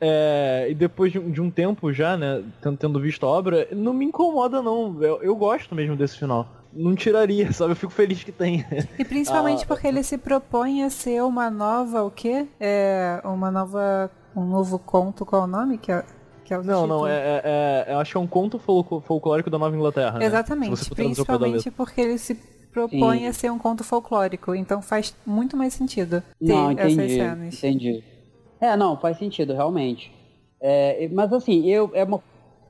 é, e depois de, de, um tempo já, né, tendo, tendo, visto a obra, não me incomoda não. Eu, eu gosto mesmo desse final não tiraria, sabe? Eu fico feliz que tem. E principalmente ah, porque ele se propõe a ser uma nova, o quê? É, uma nova, um novo conto, qual é o nome? Que é, que é o não, não, é, é, é, acho que é um conto folclórico da Nova Inglaterra. Né? Exatamente, principalmente porque ele se propõe Sim. a ser um conto folclórico, então faz muito mais sentido ter não, entendi, essas cenas. Entendi. É, não, faz sentido, realmente. É, mas assim, eu, é uma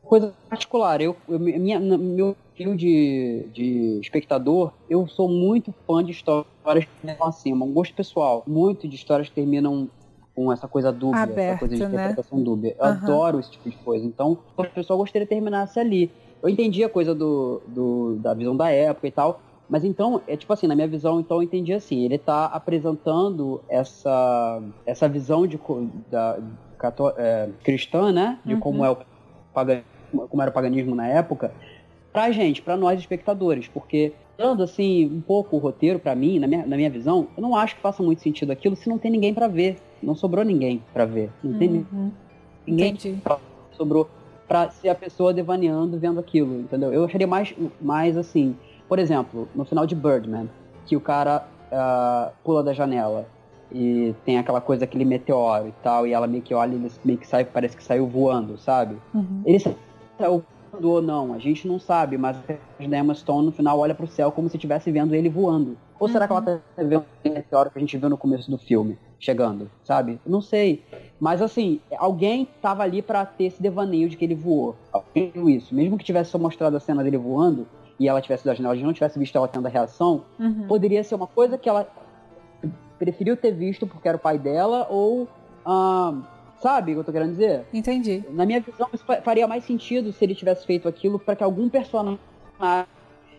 coisa particular. Eu, eu minha, meu perfil de, de espectador, eu sou muito fã de histórias que terminam assim, um gosto pessoal. Muito de histórias que terminam com essa coisa dúbia, Aberto, essa coisa de né? interpretação né? dúbia. Eu uhum. adoro esse tipo de coisa. Então, o pessoal gostaria de terminasse ali. Eu entendi a coisa do, do, da visão da época e tal, mas então, é tipo assim, na minha visão, então eu entendi assim, ele está apresentando essa, essa visão de, da, é, cristã, né? De uhum. como é o como era o paganismo na época, pra gente, pra nós espectadores, porque dando assim um pouco o roteiro para mim, na minha, na minha visão, eu não acho que faça muito sentido aquilo se não tem ninguém para ver. Não sobrou ninguém para ver. Não uhum. tem ninguém Entendi. sobrou para ser a pessoa devaneando vendo aquilo, entendeu? Eu acharia mais, mais assim, por exemplo, no final de Birdman, que o cara uh, pula da janela e tem aquela coisa, aquele meteoro e tal, e ela meio que olha, ele meio que sai, parece que saiu voando, sabe? Uhum. Ele saiu ou não, a gente não sabe, mas a Emma Stone no final olha pro céu como se estivesse vendo ele voando. Ou será que ela tá vendo o meteoro que a gente viu no começo do filme, chegando, sabe? Não sei. Mas assim, alguém tava ali para ter esse devaneio de que ele voou. Alguém viu isso. Mesmo que tivesse só mostrado a cena dele voando, e ela tivesse da janela, gente não tivesse visto ela tendo a reação, uhum. poderia ser uma coisa que ela preferiu ter visto porque era o pai dela, ou. Ah, Sabe o que eu tô querendo dizer? Entendi. Na minha visão, isso faria mais sentido se ele tivesse feito aquilo para que algum personagem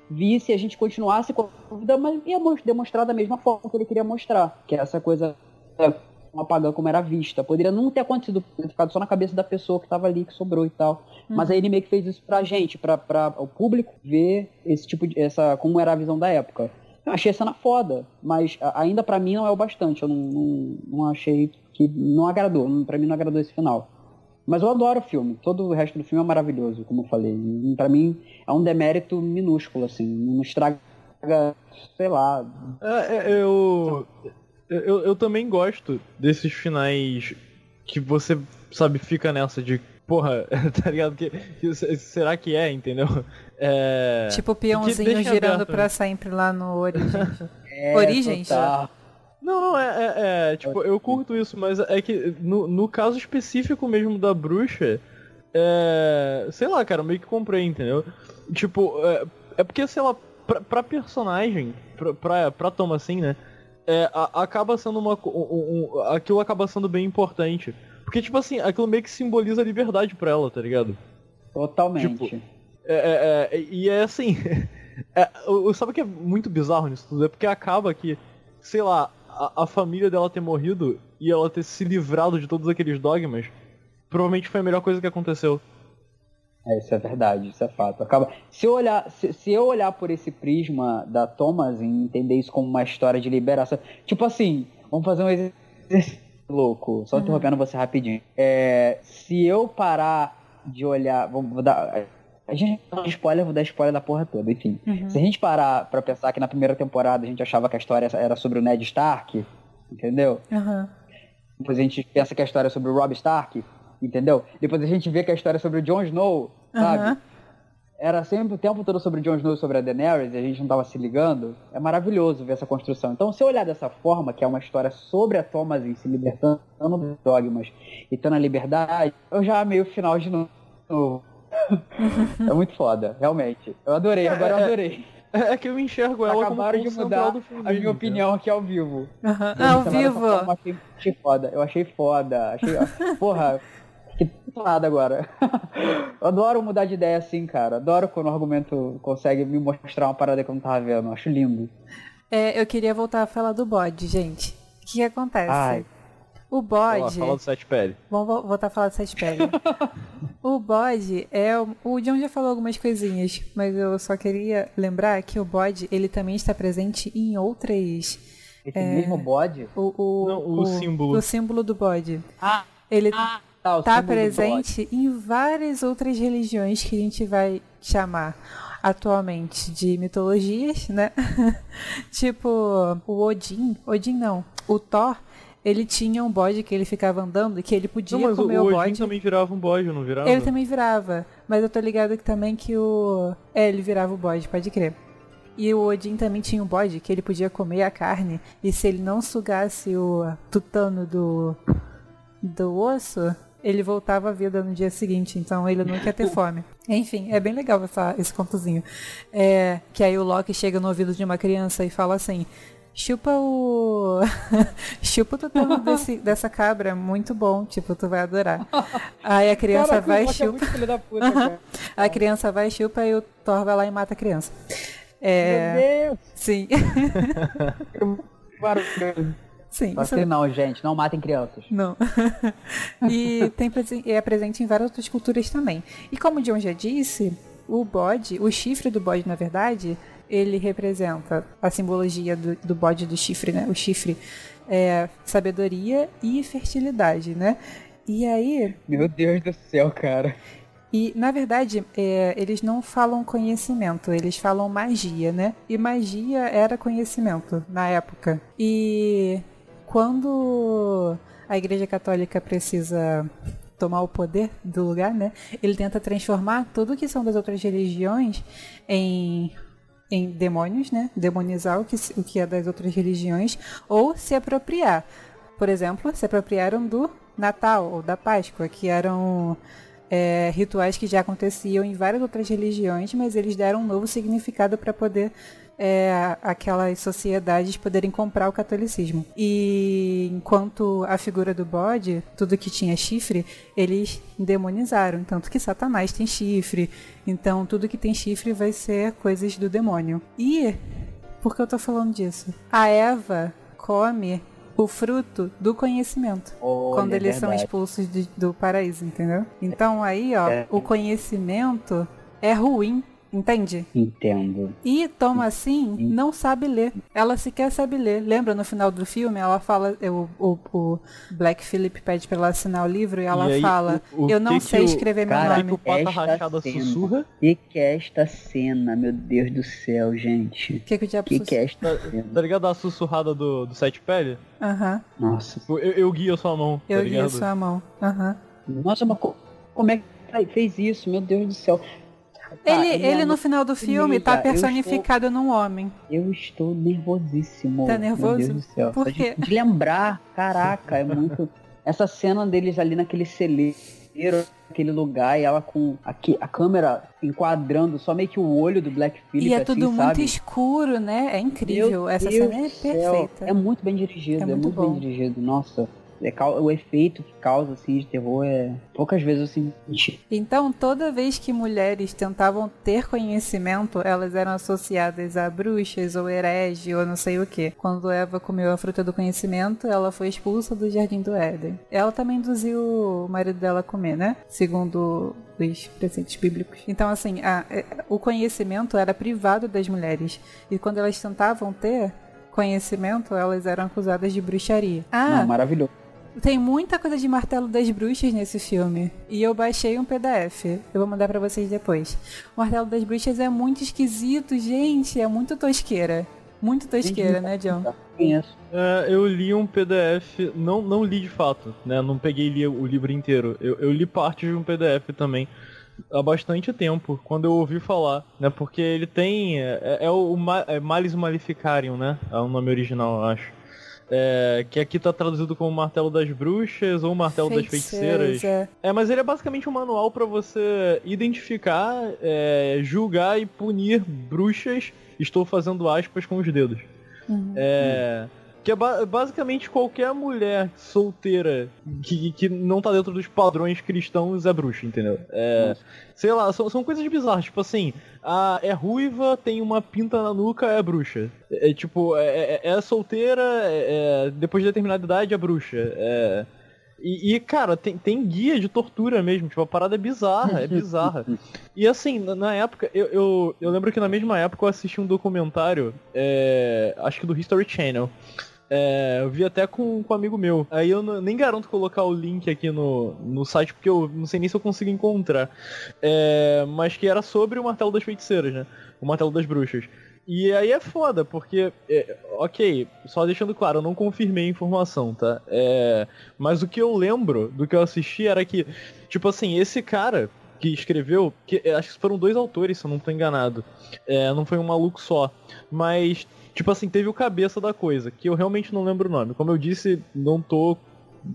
visse a gente continuasse com a vida, mas ia demonstrar da mesma forma que ele queria mostrar. Que é essa coisa é, um apagão como era vista. Poderia não ter acontecido, ter ficado só na cabeça da pessoa que tava ali, que sobrou e tal. Uhum. Mas aí ele meio que fez isso pra gente, pra, pra o público ver esse tipo de. essa como era a visão da época. Eu achei a cena foda, mas ainda para mim não é o bastante. Eu não, não, não achei que não agradou, para mim não agradou esse final. Mas eu adoro o filme, todo o resto do filme é maravilhoso, como eu falei. Para mim é um demérito minúsculo, assim, não estraga, sei lá. É, é, eu, eu, eu também gosto desses finais que você, sabe, fica nessa de porra, tá ligado? Que, que, será que é, entendeu? É, tipo o peãozinho girando aberto, pra sempre lá no Origem. É? Total. Não, não, é, é, é, Tipo, eu curto isso, mas é que no, no caso específico mesmo da bruxa, é. Sei lá, cara, meio que comprei, entendeu? Tipo, é, é porque, sei lá, pra, pra personagem, pra, pra, pra Toma assim, né? É, a, acaba sendo uma. Um, um, aquilo acaba sendo bem importante. Porque, tipo assim, aquilo meio que simboliza a liberdade pra ela, tá ligado? Totalmente. Tipo, é, é, é, e é assim. é, sabe o que é muito bizarro nisso tudo? É porque acaba que, sei lá, a, a, família dela ter morrido e ela ter se livrado de todos aqueles dogmas, provavelmente foi a melhor coisa que aconteceu. É, isso é verdade, isso é fato. Acaba... Se, eu olhar, se, se eu olhar por esse prisma da Thomas e entender isso como uma história de liberação. Tipo assim, vamos fazer um exercício louco, só uhum. interrompendo você rapidinho. É, se eu parar de olhar. Vou, dar. A gente não spoiler, vou dar spoiler da porra toda, enfim. Uhum. Se a gente parar pra pensar que na primeira temporada a gente achava que a história era sobre o Ned Stark, entendeu? Uhum. Depois a gente pensa que a história é sobre o Rob Stark, entendeu? Depois a gente vê que a história é sobre o Jon Snow, sabe? Uhum. Era sempre o tempo todo sobre o Jon Snow e sobre a Daenerys, e a gente não tava se ligando. É maravilhoso ver essa construção. Então, se eu olhar dessa forma, que é uma história sobre a Thomasin se libertando dos dogmas e tendo a liberdade, eu já amei o final de novo. é muito foda, realmente. Eu adorei, agora eu é, é, adorei. É, é que eu enxergo ela Acabaram como de mudar do filme, a minha opinião aqui ao vivo. Uhum. Ah, ao vivo. Eu achei, achei foda. Eu achei foda. Achei, porra, que nada agora. eu adoro mudar de ideia assim, cara. Adoro quando o argumento consegue me mostrar uma parada que eu não tava vendo. Eu acho lindo. É, eu queria voltar a falar do bode, gente. O que acontece? Ai. O bode. Fala do sete pele. Vamos voltar a falar do sete pele. o bode é. O John já falou algumas coisinhas, mas eu só queria lembrar que o bode ele também está presente em outras. Esse é, mesmo bode? O, o, Não, o, o, símbolo. O símbolo do bode. Ah! Ele ah, tá, tá presente em várias outras religiões que a gente vai chamar atualmente de mitologias, né? tipo, o Odin. Odin não. O Thor ele tinha um bode que ele ficava andando e que ele podia não, mas comer o, o bode. também virava um bode, não virava? Ele também virava. Mas eu tô ligado que também que o. É, ele virava o bode, pode crer. E o Odin também tinha um bode que ele podia comer a carne. E se ele não sugasse o tutano do, do osso, ele voltava à vida no dia seguinte. Então ele não quer ter fome. Enfim, é bem legal essa, esse contozinho. É, que aí o Loki chega no ouvido de uma criança e fala assim: Chupa o. chupa o tutano desse, dessa cabra, muito bom, tipo, tu vai adorar. Aí a criança Caraca, vai e é chupa. É puta, a criança vai e chupa e o Thor vai lá e mata a criança. É... Meu Deus! Sim. Sim. Você isso... não, gente, não matem crianças. Não. e tem, é presente em várias outras culturas também. E como o John já disse, o bode, o chifre do bode, na verdade, ele representa a simbologia do, do bode do chifre, né? O chifre é sabedoria e fertilidade, né? E aí. Meu Deus do céu, cara. E, na verdade, é, eles não falam conhecimento, eles falam magia, né? E magia era conhecimento na época. E quando a Igreja Católica precisa tomar o poder do lugar, né? Ele tenta transformar tudo que são das outras religiões em em demônios, né? Demonizar o que, o que é das outras religiões, ou se apropriar. Por exemplo, se apropriaram do Natal ou da Páscoa, que eram é, rituais que já aconteciam em várias outras religiões, mas eles deram um novo significado para poder é, aquelas sociedades poderem comprar o catolicismo. E enquanto a figura do bode, tudo que tinha chifre, eles demonizaram. Tanto que Satanás tem chifre. Então tudo que tem chifre vai ser coisas do demônio. E por que eu tô falando disso? A Eva come o fruto do conhecimento. Olha, quando é eles são expulsos de, do paraíso, entendeu? Então aí, ó, é. o conhecimento é ruim Entende? Entendo. E Toma assim não sabe ler. Ela sequer sabe ler. Lembra no final do filme? Ela fala. O, o, o Black Philip pede pra ela assinar o livro e ela e aí, fala: o, o Eu não sei escrever meu nome. O pata rachada sussurra. O que, que é esta cena, meu Deus do céu, gente? O que, que o diabo que, que é esta tá, Tá ligado a sussurrada do, do Sete Pele? Aham. Uh -huh. Nossa. Eu, eu guio a sua mão. Eu tá guio a sua mão. Aham. Uh -huh. Nossa, mas como é que fez isso? Meu Deus do céu. Tá, ele, ele no final do filme tá personificado estou, num homem. Eu estou nervosíssimo. Tá nervoso? Meu Deus do céu. Por quê? De, de lembrar, caraca, é muito. Essa cena deles ali naquele celeiro, aquele lugar, e ela com aqui, a câmera enquadrando só meio que o olho do Black Phillip. E é assim, tudo muito sabe? escuro, né? É incrível. Meu Essa Deus cena é perfeita. É muito bem dirigido, é, é muito, muito bem dirigido. Nossa é, o efeito que causa assim de terror é poucas vezes eu senti. Então, toda vez que mulheres tentavam ter conhecimento, elas eram associadas a bruxas ou herege ou não sei o que. Quando Eva comeu a fruta do conhecimento, ela foi expulsa do jardim do Éden. Ela também induziu o marido dela a comer, né? Segundo os preceitos bíblicos. Então, assim, a, é, o conhecimento era privado das mulheres. E quando elas tentavam ter conhecimento, elas eram acusadas de bruxaria. Ah, Não, maravilhoso. Tem muita coisa de Martelo das Bruxas nesse filme. E eu baixei um PDF. Eu vou mandar para vocês depois. O Martelo das Bruxas é muito esquisito, gente. É muito tosqueira. Muito tosqueira, né, John? Conheço. É, eu li um PDF, não, não li de fato, né? Não peguei li o livro inteiro. Eu, eu li parte de um PDF também há bastante tempo, quando eu ouvi falar, né? Porque ele tem. É, é o é Malis Maleficarium, né? É o nome original, eu acho. É, que aqui tá traduzido como Martelo das Bruxas ou Martelo das Feiticeiras. É. mas ele é basicamente um manual para você identificar, é, julgar e punir bruxas. Estou fazendo aspas com os dedos. Uhum. É. Que é ba basicamente qualquer mulher solteira que, que não tá dentro dos padrões cristãos é bruxa, entendeu? É, sei lá, são, são coisas bizarras. Tipo assim, a, é ruiva, tem uma pinta na nuca, é bruxa. É, é tipo, é, é, é solteira, é, é, depois de determinada idade é bruxa. É. E, e, cara, tem, tem guia de tortura mesmo, tipo, a parada é bizarra, é bizarra. e assim, na, na época, eu, eu, eu, lembro que na mesma época eu assisti um documentário, é, acho que do History Channel, é, eu vi até com, com um amigo meu. Aí eu nem garanto colocar o link aqui no, no site, porque eu não sei nem se eu consigo encontrar. É, mas que era sobre o martelo das feiticeiras, né? O martelo das bruxas. E aí é foda, porque, é, ok, só deixando claro, eu não confirmei a informação, tá? É, mas o que eu lembro do que eu assisti era que, tipo assim, esse cara que escreveu, que acho que foram dois autores, se eu não tô enganado, é, não foi um maluco só, mas Tipo assim, teve o cabeça da coisa, que eu realmente não lembro o nome. Como eu disse, não tô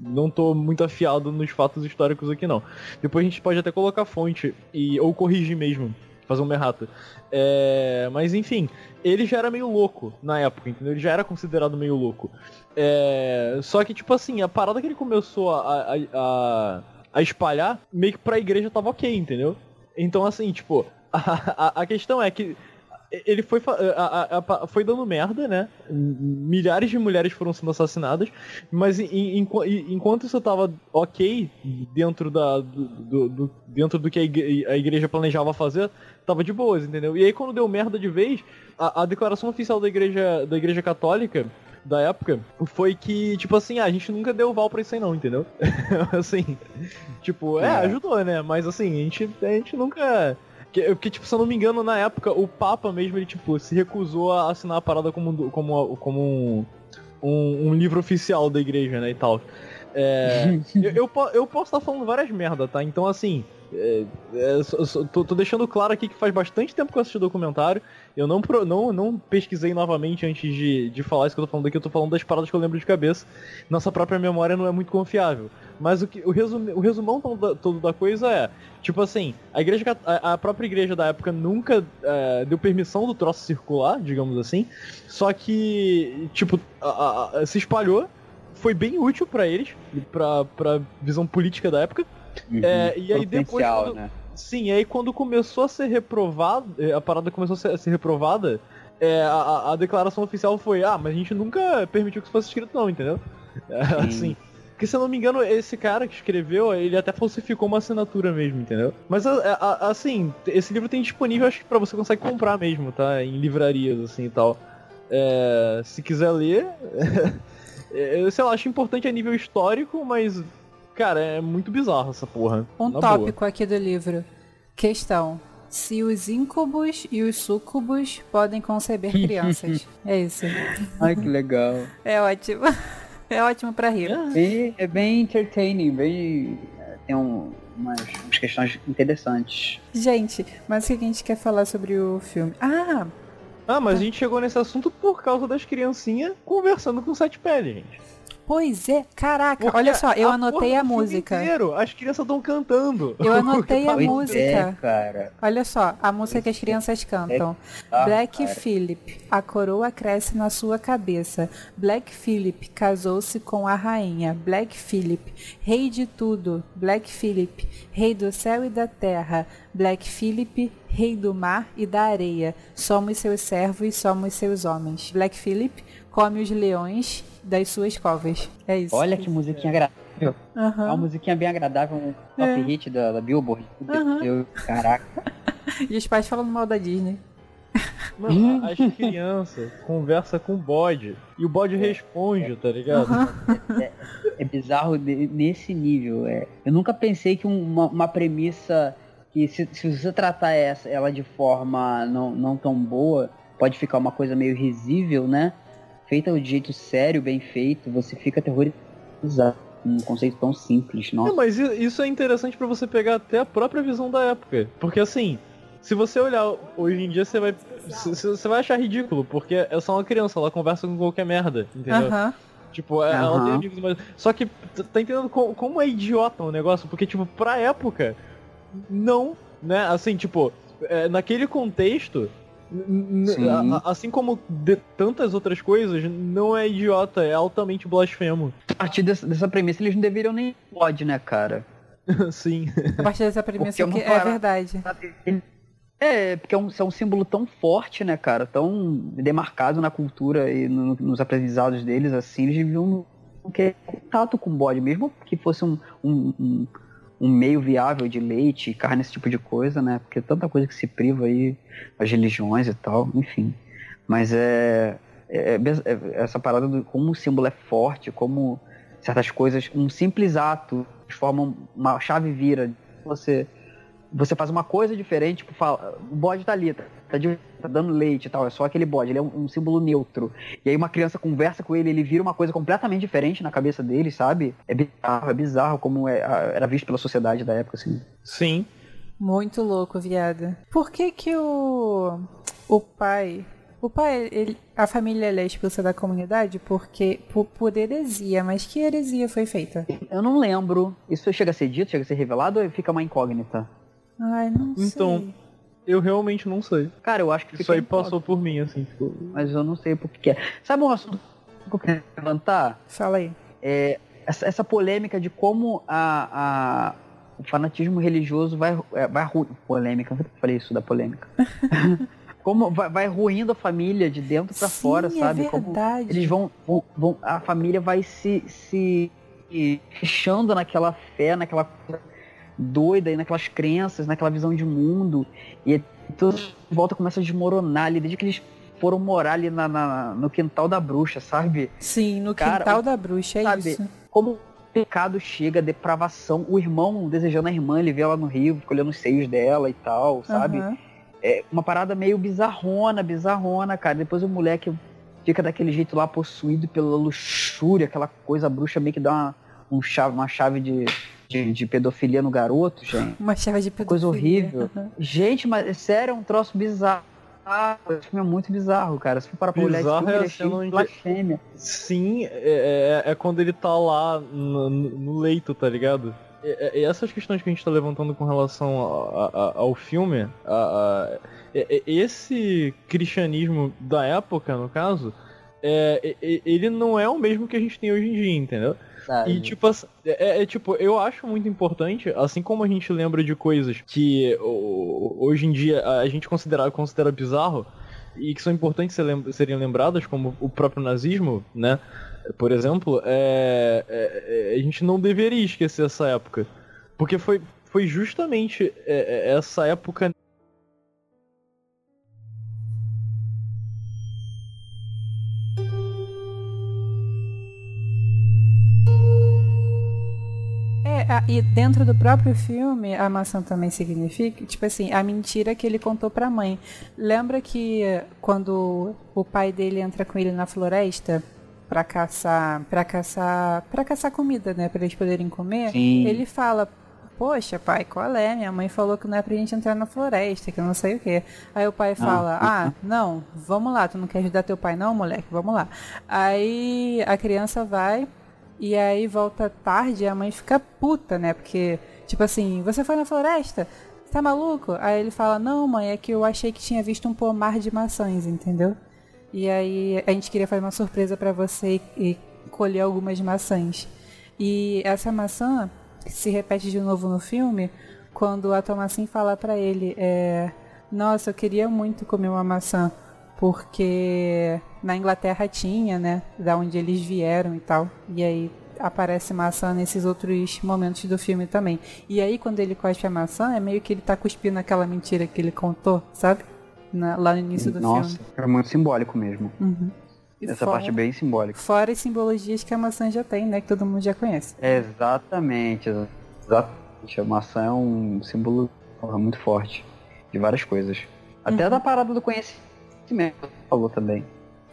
não tô muito afiado nos fatos históricos aqui não. Depois a gente pode até colocar fonte e ou corrigir mesmo, fazer um errata. É, mas enfim, ele já era meio louco na época, entendeu? Ele já era considerado meio louco. É, só que tipo assim, a parada que ele começou a, a, a, a espalhar, meio que pra igreja tava ok, entendeu? Então assim, tipo, a, a, a questão é que ele foi, a, a, a, foi dando merda, né? Milhares de mulheres foram sendo assassinadas, mas em, em, enquanto isso tava ok dentro, da, do, do, dentro do que a igreja planejava fazer, tava de boas, entendeu? E aí quando deu merda de vez, a, a declaração oficial da igreja, da igreja católica da época foi que, tipo assim, ah, a gente nunca deu val pra isso aí não, entendeu? assim, tipo, é, é, ajudou, né? Mas assim, a gente, a gente nunca que, porque, tipo, se eu não me engano, na época, o Papa mesmo, ele, tipo, se recusou a assinar a parada como, como, como um, um, um livro oficial da igreja, né, e tal. É, eu, eu, eu, posso estar falando várias merda, tá? Então, assim, é, é, tô, tô, deixando claro aqui que faz bastante tempo que eu assisti o documentário. Eu não, não, não pesquisei novamente antes de, de falar isso que eu tô falando aqui. Eu tô falando das paradas que eu lembro de cabeça. Nossa própria memória não é muito confiável. Mas o, que, o, o resumão todo da, todo da coisa é: tipo assim, a igreja a, a própria igreja da época nunca é, deu permissão do troço circular, digamos assim. Só que, tipo, a, a, se espalhou. Foi bem útil para eles, pra, pra visão política da época. Uhum. É, e aí depois. Quando, né? Sim, aí quando começou a ser reprovado, é, a parada começou a ser, a reprovada, é, a, a, declaração oficial foi, ah, mas a gente nunca permitiu que isso fosse escrito não, entendeu? É, assim. Porque se eu não me engano, esse cara que escreveu, ele até falsificou uma assinatura mesmo, entendeu? Mas assim, esse livro tem disponível, acho que pra você consegue comprar mesmo, tá? Em livrarias, assim e tal. É, se quiser ler. eu sei lá, acho importante a nível histórico, mas Cara, é muito bizarro essa porra. Um tópico boa. aqui do livro. Questão. Se os íncubos e os súcubos podem conceber crianças. é isso. Ai, que legal. É ótimo. É ótimo pra rir. É, é bem entertaining, bem. Tem um, umas, umas questões interessantes. Gente, mas o que a gente quer falar sobre o filme? Ah! Ah, mas a gente chegou nesse assunto por causa das criancinhas conversando com o Sete Pele, gente. Pois é, caraca, Porque olha só, eu a anotei a música. Inteiro, as crianças estão cantando. Eu anotei a música. É, cara. Olha só, a música que as crianças cantam. É, Black cara. Philip, a coroa cresce na sua cabeça. Black Philip casou-se com a rainha. Black Philip, rei de tudo. Black Philip, rei do céu e da terra. Black Philip, rei do mar e da areia. Somos seus servos, somos seus homens. Black Philip come os leões das suas covas. É isso. Olha que musiquinha agradável. Uhum. É uma musiquinha bem agradável, um top é. hit da, da Billboard. Uhum. Caraca. e os pais falando mal da Disney. Mano, as crianças conversam com o bode e o bode é, responde, é, tá ligado? Uhum. É, é, bizarro de, nesse nível. É. Eu nunca pensei que uma, uma premissa que se, se, você tratar essa, ela de forma não, não tão boa, pode ficar uma coisa meio risível, né? Feita de jeito sério, bem feito, você fica aterrorizado. Um conceito tão simples, nossa. É, mas isso é interessante para você pegar até a própria visão da época. Porque assim, se você olhar hoje em dia, você vai. Você vai achar ridículo, porque é só uma criança, ela conversa com qualquer merda, entendeu? Aham. Tipo, é, ela tem amigos, mas. Só que tá entendendo como, como é idiota o negócio? Porque, tipo, pra época, não, né? Assim, tipo, é, naquele contexto, assim como de tantas outras coisas, não é idiota, é altamente blasfemo. A partir dessa, dessa premissa, eles não deveriam nem pode, né, cara? Sim. A partir dessa premissa é que é verdade. É, porque é um, é um símbolo tão forte, né, cara? Tão demarcado na cultura e no- nos aprendizados deles, assim, eles deviam não querer contato com bode, mesmo que fosse um, um, um- um meio viável de leite, carne, esse tipo de coisa, né? Porque tanta coisa que se priva aí, as religiões e tal, enfim. Mas é, é- é- é- essa parada do como o símbolo é forte, como certas coisas, um simples ato transforma uma chave vira. Você você faz uma coisa diferente, tipo, fala, o bode tá ali, tá, tá de- tá dando leite e tal, é só aquele bode, ele é um, um símbolo neutro. E aí uma criança conversa com ele, ele vira uma coisa completamente diferente na cabeça dele, sabe? É bizarro, é bizarro como é- a- era visto pela sociedade da época, assim. Sim. Muito louco, viado. Por que que o o pai, o pai, ele, a família ele é expulsa da comunidade porque por, por heresia, mas que heresia foi feita? Eu não lembro. Isso chega a ser dito, chega a ser revelado ou fica uma incógnita? Ai, não Então, sei. Eu realmente não sei. Cara, eu acho que Isso aí passou por mim, assim, tipo. Mas eu não sei por que é. Sabe um assunto que eu quero levantar? Fala aí. é, essa, essa polêmica de como a, a- o fanatismo religioso vai, é, vai ru- polêmica, eu falei isso da polêmica. como vai, vai ruindo a família de dentro pra Sim, fora, é sabe? Como verdade. eles vão, vão, vão- a família vai se, se fechando naquela fé, naquela coisa doida e naquelas crenças, naquela visão de mundo e tudo de volta começa a desmoronar ali desde que eles foram morar ali na, na- no quintal da bruxa, sabe? Sim, no Cara, quintal o- da bruxa, é sabe, isso. como o pecado chega, depravação, o irmão desejando a irmã, ele vê ela no rio, fica olhando os seios dela e tal, sabe? Aham. É uma parada meio bizarrona, bizarrona, cara. Depois o moleque fica daquele jeito lá, possuído pela luxúria, aquela coisa bruxa meio que dá uma, um chave, uma chave de, de, de pedofilia no garoto, gente. Uma chave de Coisa pedofilia. horrível. Aham. Gente, mas é sério, é um troço bizarro. Esse filme é muito bizarro, cara. Se for parar pra olhar esse Bizarro filme, é ele é cheio de blasfêmia. Sim, é, é- é quando ele tá lá no, no leito, tá ligado? E, e essas questões que a gente tá levantando com relação a- a- ao filme, a- a- esse cristianismo da época, no caso, é, ele não é o mesmo que a gente tem hoje em dia, entendeu? E tipo, assim, é, é, tipo, eu acho muito importante, assim como a gente lembra de coisas que hoje em dia a gente considera, considera bizarro e que são importantes serem lembradas, como o próprio nazismo, né? Por exemplo, é, é- é- a gente não deveria esquecer essa época. Porque foi, foi justamente é, é, essa época a- e dentro do próprio filme, a maçã também significa, tipo assim, a mentira que ele contou pra mãe. Lembra que quando o pai dele entra com ele na floresta pra caçar, para caçar, para caçar comida, né, para eles poderem comer, Sim. ele fala: "Poxa, pai, qual é? Minha mãe falou que não é pra gente entrar na floresta, que eu não sei o quê". Aí o pai fala: "Ah, não, vamos lá, tu não quer ajudar teu pai não, moleque? Vamos lá". Aí a criança vai e aí volta tarde e a mãe fica puta, né? Porque, tipo assim, você foi na floresta? Tá maluco? Aí ele fala, não, mãe, é que eu achei que tinha visto um pomar de maçãs, entendeu? E aí a gente queria fazer uma surpresa pra você e, colher algumas maçãs. E essa maçã se repete de novo no filme quando a Thomasin fala pra ele, é, nossa, eu queria muito comer uma maçã, porque na Inglaterra tinha, né, da onde eles vieram e tal. E aí aparece maçã nesses outros momentos do filme também. E aí quando ele cospe a maçã, é meio que ele tá cuspindo aquela mentira que ele contou, sabe? Na- lá no início do Nossa, filme. é muito simbólico mesmo. Uhum. Essa fora- parte é bem simbólica. Fora as simbologias que a maçã já tem, né? Que todo mundo já conhece. Exatamente, exatamente. A maçã é um símbolo muito forte de várias coisas. Até Uhum. da parada do conhecimento mesmo falou também.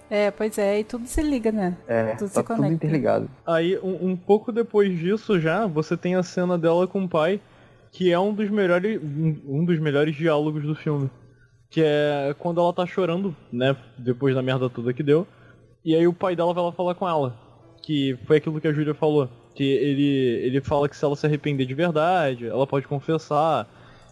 É, pois é, e tudo se liga, né? É, tudo tá tudo interligado. Aí, um, um, pouco depois disso já, você tem a cena dela com o pai, que é um dos melhores, um dos melhores diálogos do filme. Que é quando ela tá chorando, né, depois da merda toda que deu. E aí o pai dela vai lá falar com ela. Que foi aquilo que a Júlia falou. Que ele, ele fala que se ela se arrepender de verdade, ela pode confessar.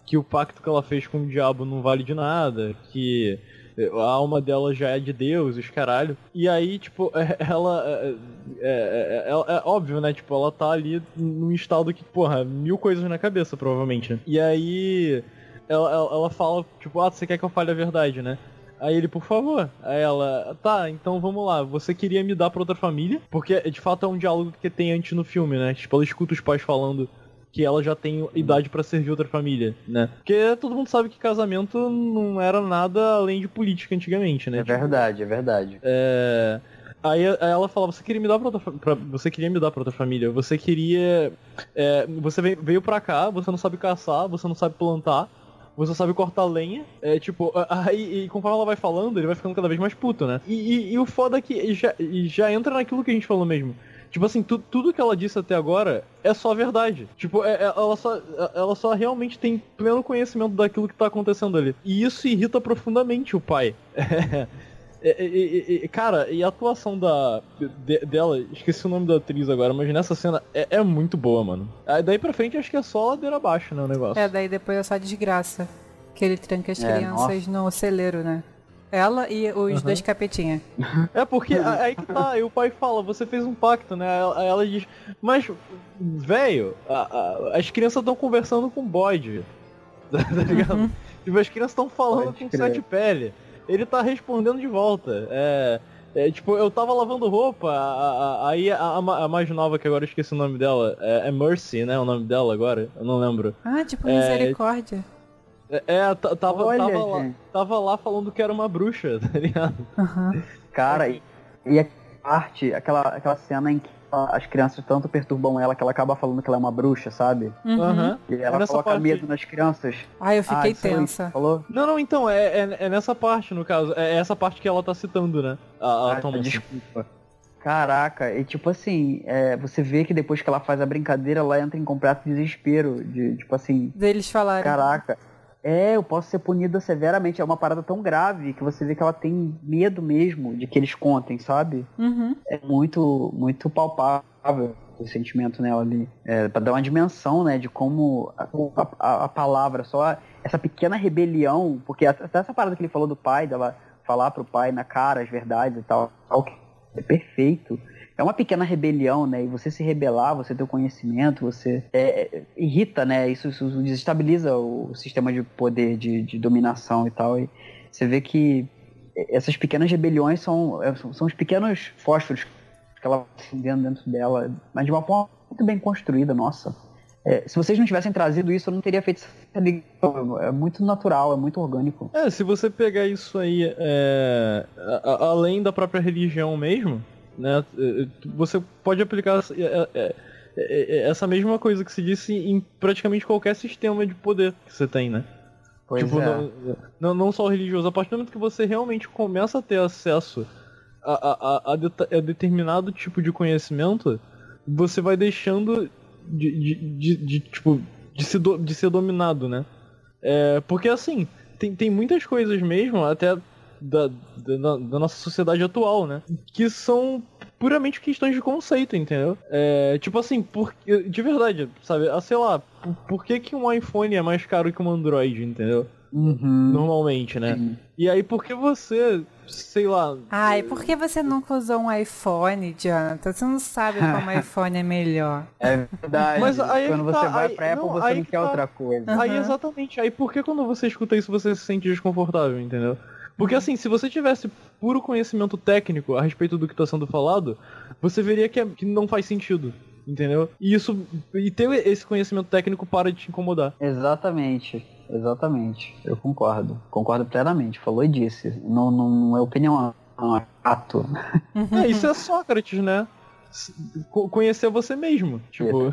Que o pacto que ela fez com o diabo não vale de nada. Que a alma dela já é de Deus, os caralho. E aí, tipo, ela é, é, é, é, óbvio, né? Tipo, ela tá ali num estado que, porra, mil coisas na cabeça, provavelmente. Né? E aí ela, ela, ela fala, tipo, ah, você quer que eu fale a verdade, né? Aí ele, por favor. Aí ela, tá, então vamos lá. Você queria me dar pra outra família? Porque de fato é um diálogo que tem antes no filme, né? Tipo, ela escuta os pais falando que ela já tem idade para servir outra família, né? Porque todo mundo sabe que casamento não era nada além de política antigamente, né? É tipo, verdade, é verdade. É. Aí, ela fala, você queria me dar pra outra, pra, você queria me dar pra outra família, você queria, é, você veio pra cá, você não sabe caçar, você não sabe plantar, você sabe cortar lenha. É tipo, aí e conforme ela vai falando, ele vai ficando cada vez mais puto, né? E, e, e o foda é que já, já entra naquilo que a gente falou mesmo. Tipo assim, tu, tudo que ela disse até agora é só verdade. Tipo, é, é, ela, só, ela só realmente tem pleno conhecimento daquilo que tá acontecendo ali. E isso irrita profundamente o pai. É, é, é, cara, e a atuação da de, dela, esqueci o nome da atriz agora, mas nessa cena é, é muito boa, mano. Aí daí pra frente acho que é só ladeira abaixo, né, o negócio. É, daí depois é só desgraça. Que ele tranca as crianças nossa. no celeiro, né? Ela e os uhum. dois capetinha. É porque aí que tá, e o pai fala, você fez um pacto, né? Aí ela diz, mas, velho, as crianças estão conversando com o bode. Tá ligado? Uhum. Tipo, as crianças estão falando Pode com crer. sete pele. Ele tá respondendo de volta. É. É, tipo, eu tava lavando roupa, aí a, a, a, mais nova, que agora eu esqueci o nome dela, é, é, Mercy, né? O nome dela agora, eu não lembro. Ah, tipo, misericórdia. É, é tava, Olha, tava, lá, tava lá falando que era uma bruxa, tá ligado? Uhum. Cara, e, e a parte, aquela, aquela cena em que as crianças tanto perturbam ela que ela acaba falando que ela é uma bruxa, sabe? Uhum. E ela é coloca parte... medo nas crianças. Ah, eu fiquei ah, tensa. Falou? Não, não, então, é, é, é, nessa parte, no caso. É essa parte que ela tá citando, né? A, a ah, Thomas. Desculpa. Caraca, e tipo assim, é, você vê que depois que ela faz a brincadeira, ela entra em completo desespero. De, tipo assim. Deles falarem. Caraca. É, eu posso ser punida severamente. É uma parada tão grave que você vê que ela tem medo mesmo de que eles contem, sabe? Uhum. É muito, muito palpável o sentimento nela ali. É, pra dar uma dimensão, né, de como a, a, a palavra, só essa pequena rebelião, porque até essa parada que ele falou do pai, dela falar pro pai na cara as verdades e tal, é perfeito é uma pequena rebelião, né? E você se rebelar, você ter o conhecimento, você é, é, irrita, né? Isso, isso, desestabiliza o sistema de poder, de, de dominação e tal. E você vê que essas pequenas rebeliões são, é, são os pequenos fósforos que ela vai acendendo dentro dela, mas de uma forma muito bem construída, nossa. É, se vocês não tivessem trazido isso, eu não teria feito essa. É muito natural, é muito orgânico. É, se você pegar isso aí, é, a, a, além da própria religião mesmo, né? Você pode aplicar é, é, é, essa mesma coisa que se disse em praticamente qualquer sistema de poder que você tem, né? Pois tipo, é. não, não só o religioso, a partir do momento que você realmente começa a ter acesso a, a, a, a determinado tipo de conhecimento, você vai deixando de, de, de, de tipo, de ser, do, de ser dominado, né? É, porque assim, tem, tem muitas coisas mesmo, até da, da, da, nossa sociedade atual, né? Que são puramente questões de conceito, entendeu? É, tipo assim, por, de verdade, sabe? Ah, sei lá, por, por, que, que um iPhone é mais caro que um Android, entendeu? Uhum. Normalmente, né? Sim. E aí, por que você, sei lá. Ai, por que você nunca usou um iPhone, Jonathan? Você não sabe como iPhone é melhor. É verdade. Mas aí quando tá, você vai aí, pra Apple, não, você não quer tá. outra coisa. Uhum. Aí, exatamente. Aí, por que quando você escuta isso você se sente desconfortável, entendeu? Porque assim, se você tivesse puro conhecimento técnico a respeito do que está sendo falado, você veria que, é, que não faz sentido. Entendeu? E isso. E ter esse conhecimento técnico para de te incomodar. Exatamente. Exatamente. Eu concordo. Concordo plenamente. Falou e disse. Não, não é opinião, é ato. É, isso é Sócrates, né? conhecer você mesmo. Tipo.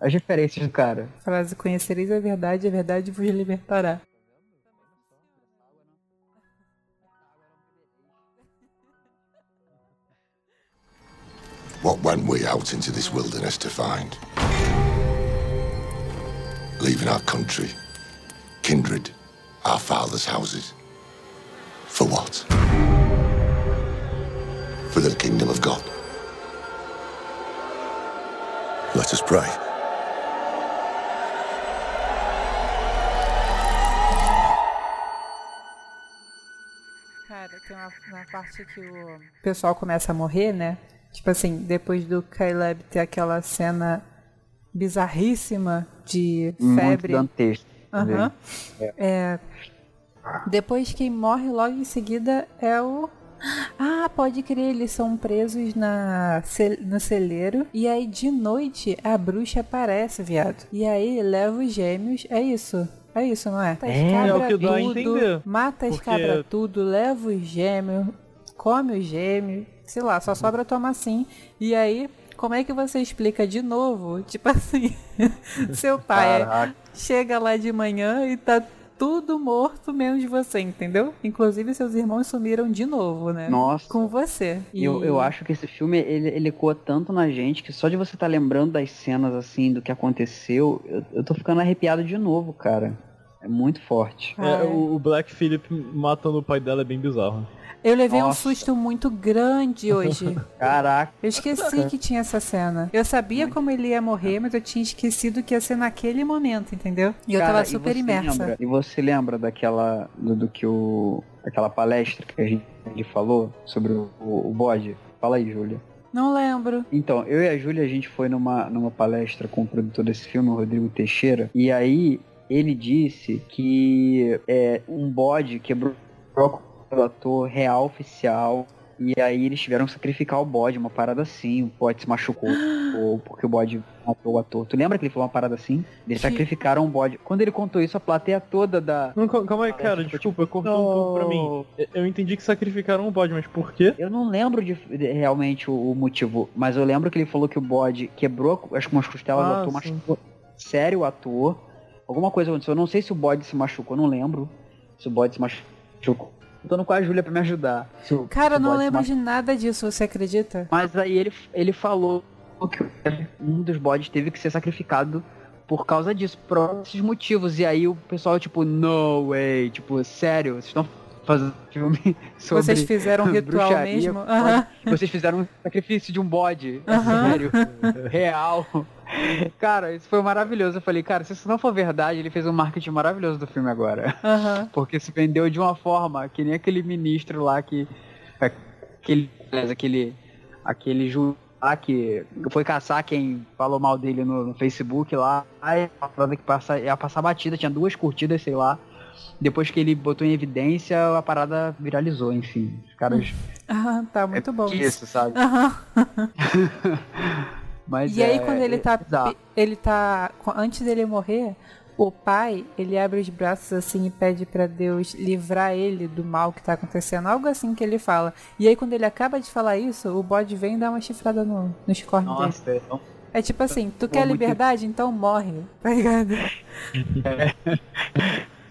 As diferenças do cara. Frase conhecereis a verdade, a verdade vos libertará. What went we out into this wilderness to find? Leaving our country, kindred, our fathers' houses. For what? For the kingdom of God. Let us pray. O pessoal começa a morrer, né? Tipo assim, depois do Caleb ter aquela cena bizarríssima de febre. Muito dantesco. Aham. É, depois quem morre logo em seguida é o. Ah, pode crer, eles são presos na, no celeiro. E aí de noite a bruxa aparece, viado. E aí leva os gêmeos. É isso. É isso, não é? Mata as É, cabra é o que dá a tudo, entender. Mata as Porque- cabras tudo, leva os gêmeos, come os gêmeos. Sei lá, só sobra tomar assim. E aí, como é que você explica de novo? Tipo assim, seu pai Caraca. chega lá de manhã e tá tudo morto menos você, entendeu? Inclusive seus irmãos sumiram de novo, né? Nossa. Com você. E- Eu, eu acho que esse filme, ele, ele ecoa tanto na gente que só de você estar lembrando das cenas, assim, do que aconteceu, eu, eu tô ficando arrepiado de novo, cara. É muito forte. Ah, É, é. o Black Phillip matando o pai dela é bem bizarro. Eu levei um Nossa. susto muito grande hoje. Caraca. Eu esqueci que tinha essa cena. Eu sabia como ele ia morrer, mas eu tinha esquecido que ia ser naquele momento, entendeu? E eu Cara, tava e super você imersa. lembra- e você lembra daquela. Do, do que o. Aquela palestra que a gente ele falou sobre o, o, o bode? Fala aí, Júlia. Não lembro. Então, eu e a Júlia, a gente foi numa, numa palestra com o produtor desse filme, o Rodrigo Teixeira, e aí ele disse que é, um bode quebrou o ator real oficial. E aí eles tiveram que sacrificar o bode, uma parada assim, o bode se machucou, ou porque o bode matou o ator. Tu lembra que ele falou uma parada assim? Eles Que- sacrificaram o bode. Quando ele contou isso, a plateia toda da. Não, cal- calma aí, cara, desculpa, cortou um pouco pra mim. Eu- entendi que sacrificaram o bode, mas por quê? Eu não lembro de, de- realmente o, o motivo, mas eu lembro que ele falou que o bode quebrou, acho que umas costelas do Ah, ator, sim. machucou sério o ator. Alguma coisa aconteceu. Eu não sei se o bode se machucou, eu não lembro. Se o bode se machucou. Eu tô com a Júlia pra me ajudar. Cara, eu não lembro machucou. de nada disso, você acredita? Mas aí ele, ele falou que um dos bodes teve que ser sacrificado por causa disso, por esses motivos. E aí o pessoal, tipo, no way, tipo, sério, vocês estão fazendo filme sobre Vocês fizeram um ritual bruxaria, mesmo? Vocês fizeram um sacrifício de um bode. Sério. Real. Cara, isso foi maravilhoso. Eu falei, cara, se isso não for verdade, ele fez um marketing maravilhoso do filme agora. Porque se vendeu de uma forma que nem aquele ministro lá que. Aquele. Aquele. Aquele ju lá que foi caçar quem falou mal dele no, no Facebook lá. Aí a que passa, ia passar batida, tinha duas curtidas, sei lá. Depois que ele botou em evidência, a parada viralizou, enfim. Os caras. Ah, tá muito bom. Isso, sabe? Aham. Mas E aí é- quando ele é tá ele tá antes dele morrer, o pai, ele abre os braços assim e pede pra Deus livrar ele do mal que tá acontecendo, algo assim que ele fala. E aí quando ele acaba de falar isso, o bode vem e dá uma chifrada no, nos cornos dele. Nossa, então, É tipo assim, tu Pô, quer muito- liberdade? Então morre, tá ligado? senso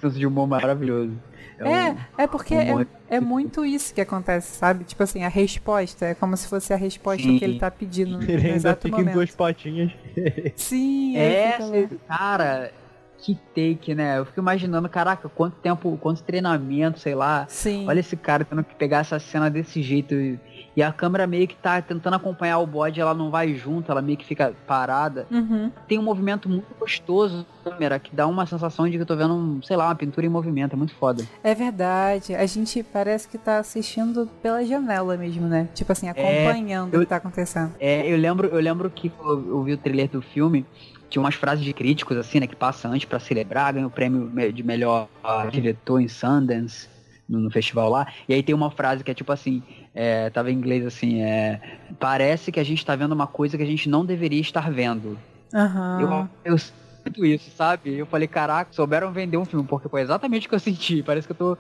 de humor maravilhoso. É, um- é porque humor- é, é muito isso que acontece, sabe? Tipo assim, a resposta é como se fosse a resposta Sim. que ele tá pedindo no Ele ainda exato fica em momento. duas patinhas. Sim, É, fica lá. cara, que take, né? Eu fico imaginando, caraca, quanto tempo, quanto treinamento, sei lá. Sim. Olha esse cara tendo que pegar essa cena desse jeito. E, e a câmera meio que tá tentando acompanhar o bode, ela não vai junto, ela meio que fica parada. Uhum. Tem um movimento muito gostoso na câmera, que dá uma sensação de que eu tô vendo, sei lá, uma pintura em movimento. É muito foda. É verdade. A gente parece que tá assistindo pela janela mesmo, né? Tipo assim, acompanhando eu- o que tá acontecendo. É, eu lembro, eu lembro que eu, eu vi o trailer do filme, tinha umas frases de críticos assim, né, que passa antes pra celebrar, ganha o prêmio de melhor diretor em Sundance no, no festival lá. E aí tem uma frase que é tipo assim, é, tava em inglês assim, é, parece que a gente tá vendo uma coisa que a gente não deveria estar vendo. Aham. Eu, eu, muito isso, sabe? Eu falei, caraca, souberam vender um filme, porque foi exatamente o que eu senti. Parece que eu tô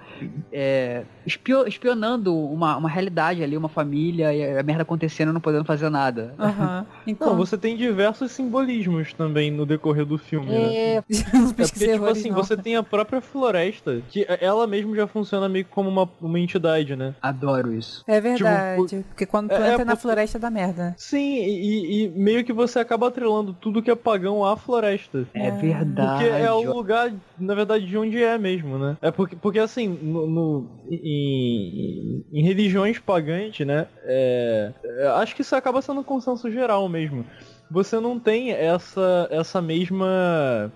é, espio, espionando uma, uma realidade ali, uma família, e a merda acontecendo não podendo fazer nada. Uhum. Então, não, você tem diversos simbolismos também no decorrer do filme, né? é... né? é porque, tipo assim, não. você tem a própria floresta, que ela mesmo já funciona meio como uma, uma entidade, né? Adoro isso. É verdade, tipo, porque quando tu é, entra é, na floresta da merda. Sim, e, e, meio que você acaba atrelando tudo que é pagão à floresta. É verdade. Porque é o lugar, na verdade, de onde é mesmo, né? É porque, porque assim, no, no em, em, religiões pagãs, né? É, é, acho que isso acaba sendo um consenso geral mesmo. Você não tem essa, essa mesma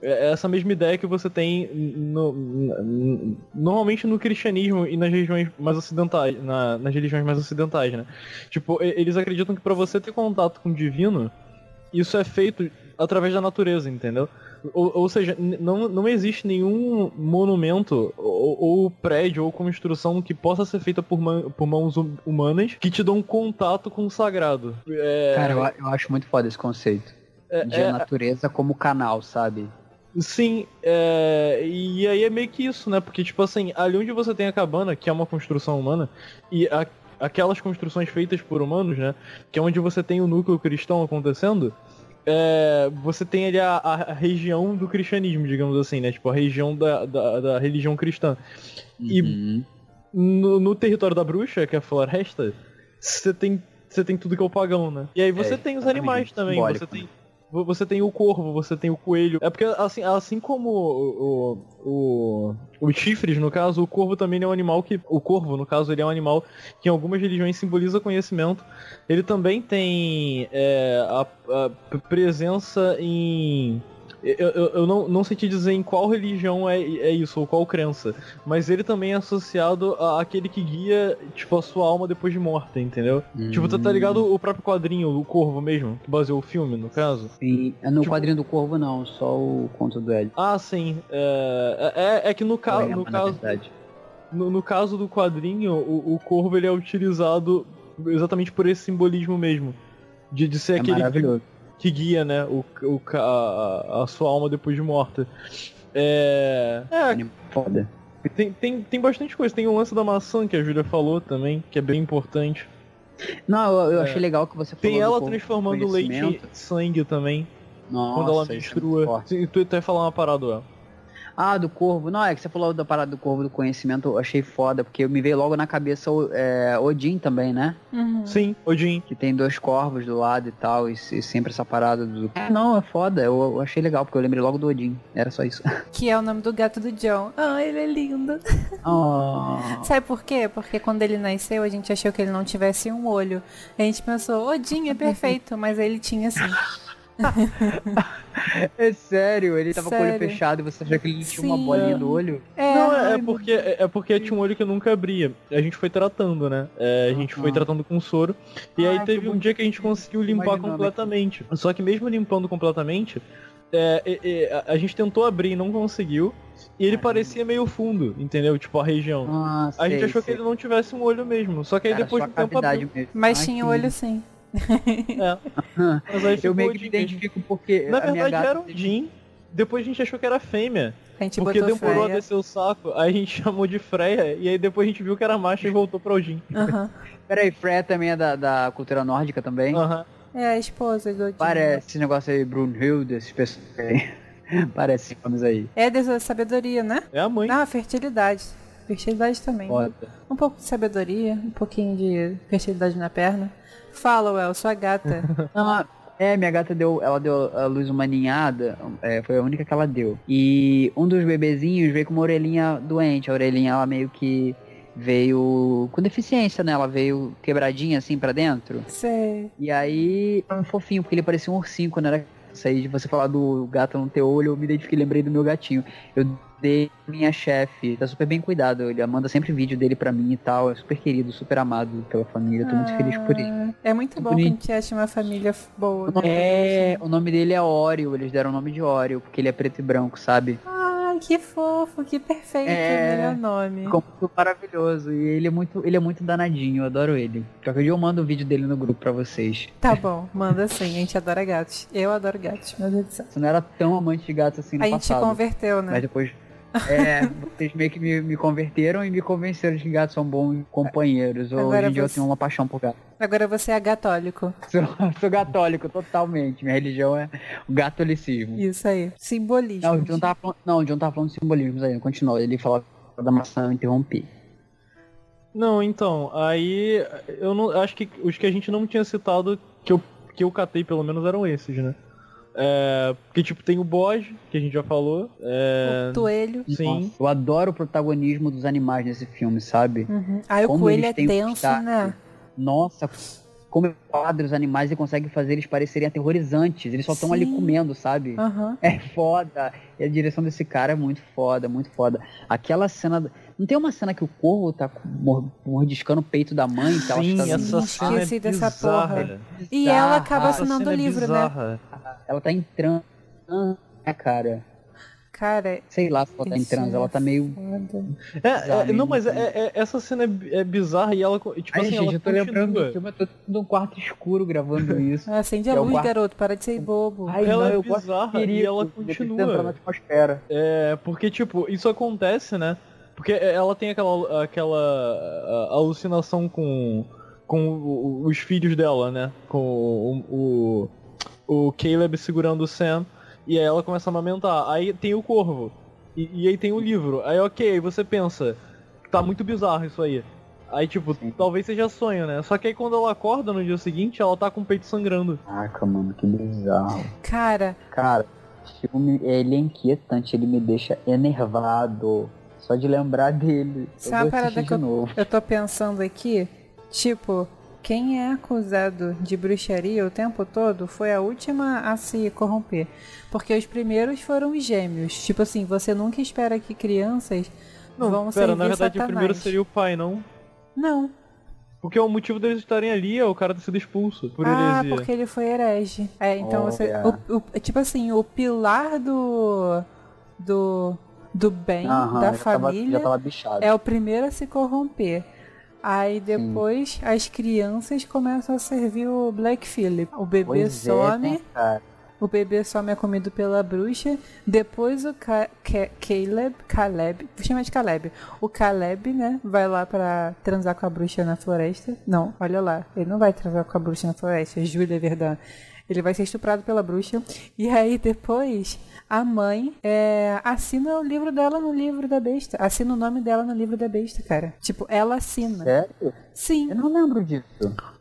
essa mesma ideia que você tem no, no, normalmente no cristianismo e nas regiões mais ocidentais, na, nas religiões mais ocidentais, né? Tipo, eles acreditam que para você ter contato com o divino, isso é feito através da natureza, entendeu? Ou, ou seja, não, não existe nenhum monumento ou, ou, prédio ou construção que possa ser feita por, man, por mãos hum, humanas que te dão um contato com o sagrado. É... Cara, eu, eu, acho muito foda esse conceito. É, de é... a natureza como canal, sabe? Sim, é... e aí é meio que isso, né? Porque, tipo assim, ali onde você tem a cabana, que é uma construção humana, e a... aquelas construções feitas por humanos, né? Que é onde você tem o núcleo cristão acontecendo, é, você tem ali a, a, região do cristianismo, digamos assim, né? Tipo, a região da, da, da religião cristã. Uhum. E no, no, território da bruxa, que é a floresta, você tem, você tem tudo que é o pagão, né? E aí você é, tem os animais também. Você tem, você tem o corvo, você tem o coelho. É porque, assim, assim como o, o, o, chifres, no caso, o corvo também é um animal que. O corvo, no caso, ele é um animal que em algumas religiões simboliza conhecimento. Ele também tem é, a, a presença em eu, eu, eu, não, não sei te dizer em qual religião é, é isso, ou qual crença. Mas ele também é associado àquele que guia, tipo, a sua alma depois de morta, entendeu? Hum. Tipo, tá, tá ligado o próprio quadrinho, o Corvo mesmo, que baseou o filme, no caso? Sim, é no tipo... quadrinho do Corvo não, só o conto do Ed. Ah, sim. É, é, é que no, ca no caso. No, no, caso do quadrinho, o, o Corvo ele é utilizado exatamente por esse simbolismo mesmo. De, de ser é aquele. Maravilhoso que guia, né, o, o a, a, sua alma depois de morta. É. É. Foda. Tem, tem, tem bastante coisa. Tem o lance da maçã que a Júlia falou também, que é bem importante. Não, eu, eu é. achei legal que você falou. Tem ela transformando leite em sangue também. Nossa, quando ela mistura. É tu, tu ia falar uma parada, ah, do corvo. Não, é que você falou da parada do corvo do conhecimento, eu achei foda, porque me veio logo na cabeça é, Odin também, né? Uhum. Sim, Odin. Que tem dois corvos do lado e tal, e, e sempre essa parada do. É, não, é foda, eu, eu, achei legal, porque eu lembrei logo do Odin. Era só isso. Que é o nome do gato do John. Ah, ele é lindo. Oh. Sabe por quê? Porque quando ele nasceu, a gente achou que ele não tivesse um olho. A gente pensou, Odin é perfeito, mas ele tinha assim. é sério, ele tava sério? com o olho fechado e você achou que ele tinha Sim, uma bolinha no olho? É, não, é, é, porque, é, é porque tinha um olho que nunca abria. A gente foi tratando, né? É, a gente foi tratando com soro. E aí teve um dia que a gente conseguiu limpar completamente. Só que mesmo limpando completamente, é, é, a gente tentou abrir e não conseguiu. E ele parecia meio fundo, entendeu? Tipo, a região. Ah, a gente achou sei. que ele não tivesse um olho mesmo. Só que aí Cara, depois do tempo abriu. Mesmo. Mas Ai, tinha que... olho sim. É. Mas aí eu meio que me identifico porque. Na verdade era um Jin. Depois a gente achou que era fêmea. porque demorou Freya. a descer o saco, aí a gente chamou de Freya, e aí depois a gente viu que era macho e voltou pra Jin. Uhum. Peraí, Freya também é da, da cultura nórdica também? Uhum. É a esposa do Odin. Parece esse negócio aí, Brunhilde, esses pessoas aí. Parece nomes aí. É dessa sabedoria, né? É a mãe. Ah, fertilidade. Fertilidade também. Né? Um pouco de sabedoria, um pouquinho de fertilidade na perna. Fala, Well, sua gata. ah, é, minha gata deu, ela deu a luz uma ninhada, é, foi a única que ela deu. E um dos bebezinhos veio com uma orelhinha doente, a orelhinha ela meio que veio com deficiência, né? Ela veio quebradinha assim para dentro. Sei. E aí, um fofinho, porque ele parecia um ursinho quando era isso aí de você falar do gato não ter olho, eu me identifiquei, lembrei do meu gatinho. Eu dei minha chefe, tá super bem cuidado. Ele manda sempre vídeo dele pra mim e tal. É super querido, super amado pela família. Eu tô ah, muito feliz por isso. É muito bom bonito. que a gente ache uma família boa. Né? É, o nome dele é Oreo. Eles deram o nome de Oreo, porque ele é preto e branco, sabe? Ah, que fofo, que perfeito, é... melhor nome. Ficou muito maravilhoso. E ele é muito, ele é muito danadinho, eu adoro ele. Qualquer dia eu mando um vídeo dele no grupo pra vocês. Tá bom, manda sim, a gente adora gatos. Eu adoro gatos, meu Deus do céu. Você não era tão amante de gatos assim no a passado. A gente converteu, né? Mas depois é, vocês meio que me, me, converteram e me convenceram de que gatos são bons companheiros. Agora Hoje em dia eu tenho uma paixão por gato. Agora você é católico. Sou, sou católico, totalmente. Minha religião é o catolicismo. Isso aí. Simbolismo. Não, o John tava falando, não, o John tava falando de simbolismo aí. Continua. Ele falou da maçã, eu interrompi. Não, então, aí eu não acho que os que a gente não tinha citado que eu que eu catei pelo menos eram esses, né? É, porque, tipo, tem o bode, que a gente já falou. É... O coelho. Sim. Nossa, eu adoro o protagonismo dos animais nesse filme, sabe? Uhum. Aí o coelho é tenso, né? Nossa, como quadra os animais e consegue fazer eles parecerem aterrorizantes. Eles só estão ali comendo, sabe? Uhum. É foda. E a direção desse cara é muito foda, muito foda. Aquela cena. Não tem uma cena que o corvo tá mordiscando o peito da mãe? Que Sim, ela essa cena é dessa bizarra. porra. E ela acaba assinando o é livro, né? Ela tá entrando, né, cara? Cara, sei lá se ela tá em transe, ela tá meio. É, é, não, mas é, é, essa cena é, é, bizarra e ela. Tipo Ai, assim, gente, ela eu tô continua. lembrando do filme, eu tô num quarto escuro gravando isso. Acende a é luz, quarto- garoto, para de ser bobo. Ai, Ela não, é eu gosto de bizarra perigo, e ela continua. entrar na atmosfera. É, porque, tipo, isso acontece, né? Porque ela tem aquela, aquela alucinação com, com os filhos dela, né? Com o, o, o Caleb segurando o Sam. E aí ela começa a amamentar. Aí tem o corvo. E, e aí tem o livro. Aí, ok, aí você pensa. Tá muito bizarro isso aí. Aí, tipo, talvez seja sonho, né? Só que aí quando ela acorda no dia seguinte, ela tá com o peito sangrando. Caraca, mano, que bizarro. Cara, Cara, o filme, ele é inquietante, ele me deixa enervado. Só de lembrar dele. Isso eu é uma parada que novo. eu tô pensando aqui, tipo, quem é acusado de bruxaria o tempo todo foi a última a se corromper. Porque os primeiros foram os gêmeos. Tipo assim, você nunca espera que crianças Não, vão pera, servir na verdade Satanás. o primeiro seria o pai, não? Não. Porque o motivo deles estarem ali é o cara ter sido expulso por ah, heresia. porque ele foi herege. É, então Oh, você. yeah. o- o- tipo assim, o pilar do. do. Do bem Aham, da tava- família tava bichado. é o primeiro a se corromper. Aí depois as crianças começam a servir o Black Phillip. O bebê Pois some, é, né, cara? o bebê some é comido pela bruxa. Depois o Ca Ca- Caleb, Caleb, vou chamar de Caleb. O Caleb, né, vai lá pra transar com a bruxa na floresta. Não, olha lá, ele não vai transar com a bruxa na floresta, Júlia Verdun. Ele vai ser estuprado pela bruxa. E aí depois a mãe é, assina o livro dela no livro da besta. Assina o nome dela no livro da besta, cara. Tipo, ela assina. Sério? Sim. Eu não lembro disso.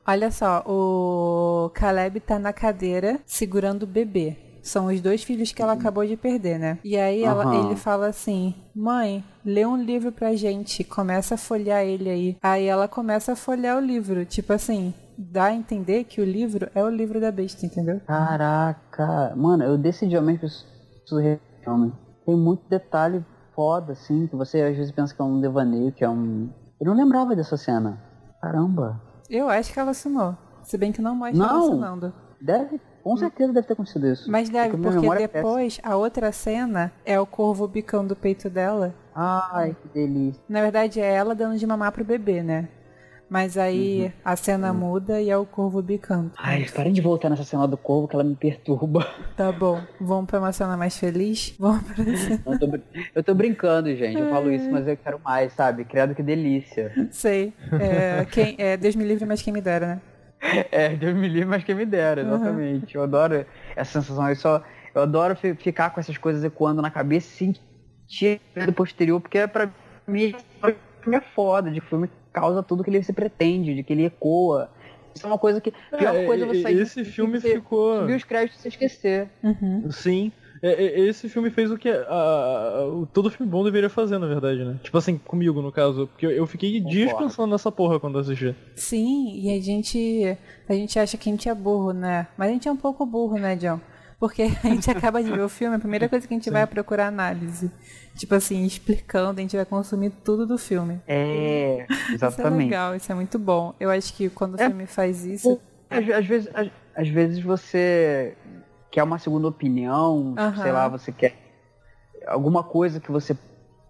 Olha só, o Caleb tá na cadeira segurando o bebê. São os dois filhos que ela acabou de perder, né? E aí ela- Aham. ele fala assim: Mãe, lê um livro pra gente. Começa a folhear ele aí. Aí ela começa a folhear o livro. Tipo assim, dá a entender que o livro é o livro da besta, entendeu? Caraca, mano, eu decidiamente preciso esse filme. Tem muito detalhe foda, assim, que você às vezes pensa que é um devaneio, que é um. Eu não lembrava dessa cena. Caramba. Eu acho que ela assinou. Se bem que não mostra ela Não. assinando. Deve, com certeza deve ter acontecido isso. Mas deve, porque memória é depois a outra cena é o corvo bicando o peito dela. Ai, que delícia. Na verdade é ela dando de mamar pro bebê, né? Mas aí a cena muda e é o corvo bicando. Ai, parem de voltar nessa cena do corvo que ela me perturba. Tá bom, vamos pra uma cena mais feliz? Vamos pra Eu tô, eu tô brincando, gente. Eu falo isso, mas eu quero mais, sabe? Criado que delícia. Sei. É, quem, é, Deus me livre, mas quem me dera, né? É, Deus me livre, mas quem me dera, exatamente. Eu adoro essa sensação. Eu, só, eu adoro fi- ficar com essas coisas ecoando na cabeça e sentir do posterior, porque é pra mim é foda, de filme causa tudo que ele se pretende, de que ele ecoa. Isso é uma coisa que. Pior É, coisa é você e- sair. esse filme você ficou- Subir os créditos e se esquecer. Uhum. Sim. É, é, Esse filme fez o que a- a- todo filme bom deveria fazer, na verdade, né? Tipo assim, comigo, no caso. Porque eu, fiquei dias Concordo. pensando nessa porra quando eu assisti. Sim, e a gente. A gente acha que a gente é burro, né? Mas a gente é um pouco burro, né, John? Porque a gente acaba de ver o filme, a primeira coisa que a gente vai é procurar análise. Tipo assim, explicando, a gente vai consumir tudo do filme. É, Isso é exatamente. legal, isso é muito bom. Eu acho que quando o É. filme faz isso. Às, às vezes, às, às vezes você quer uma segunda opinião, Aham. sei lá, você quer. alguma coisa que você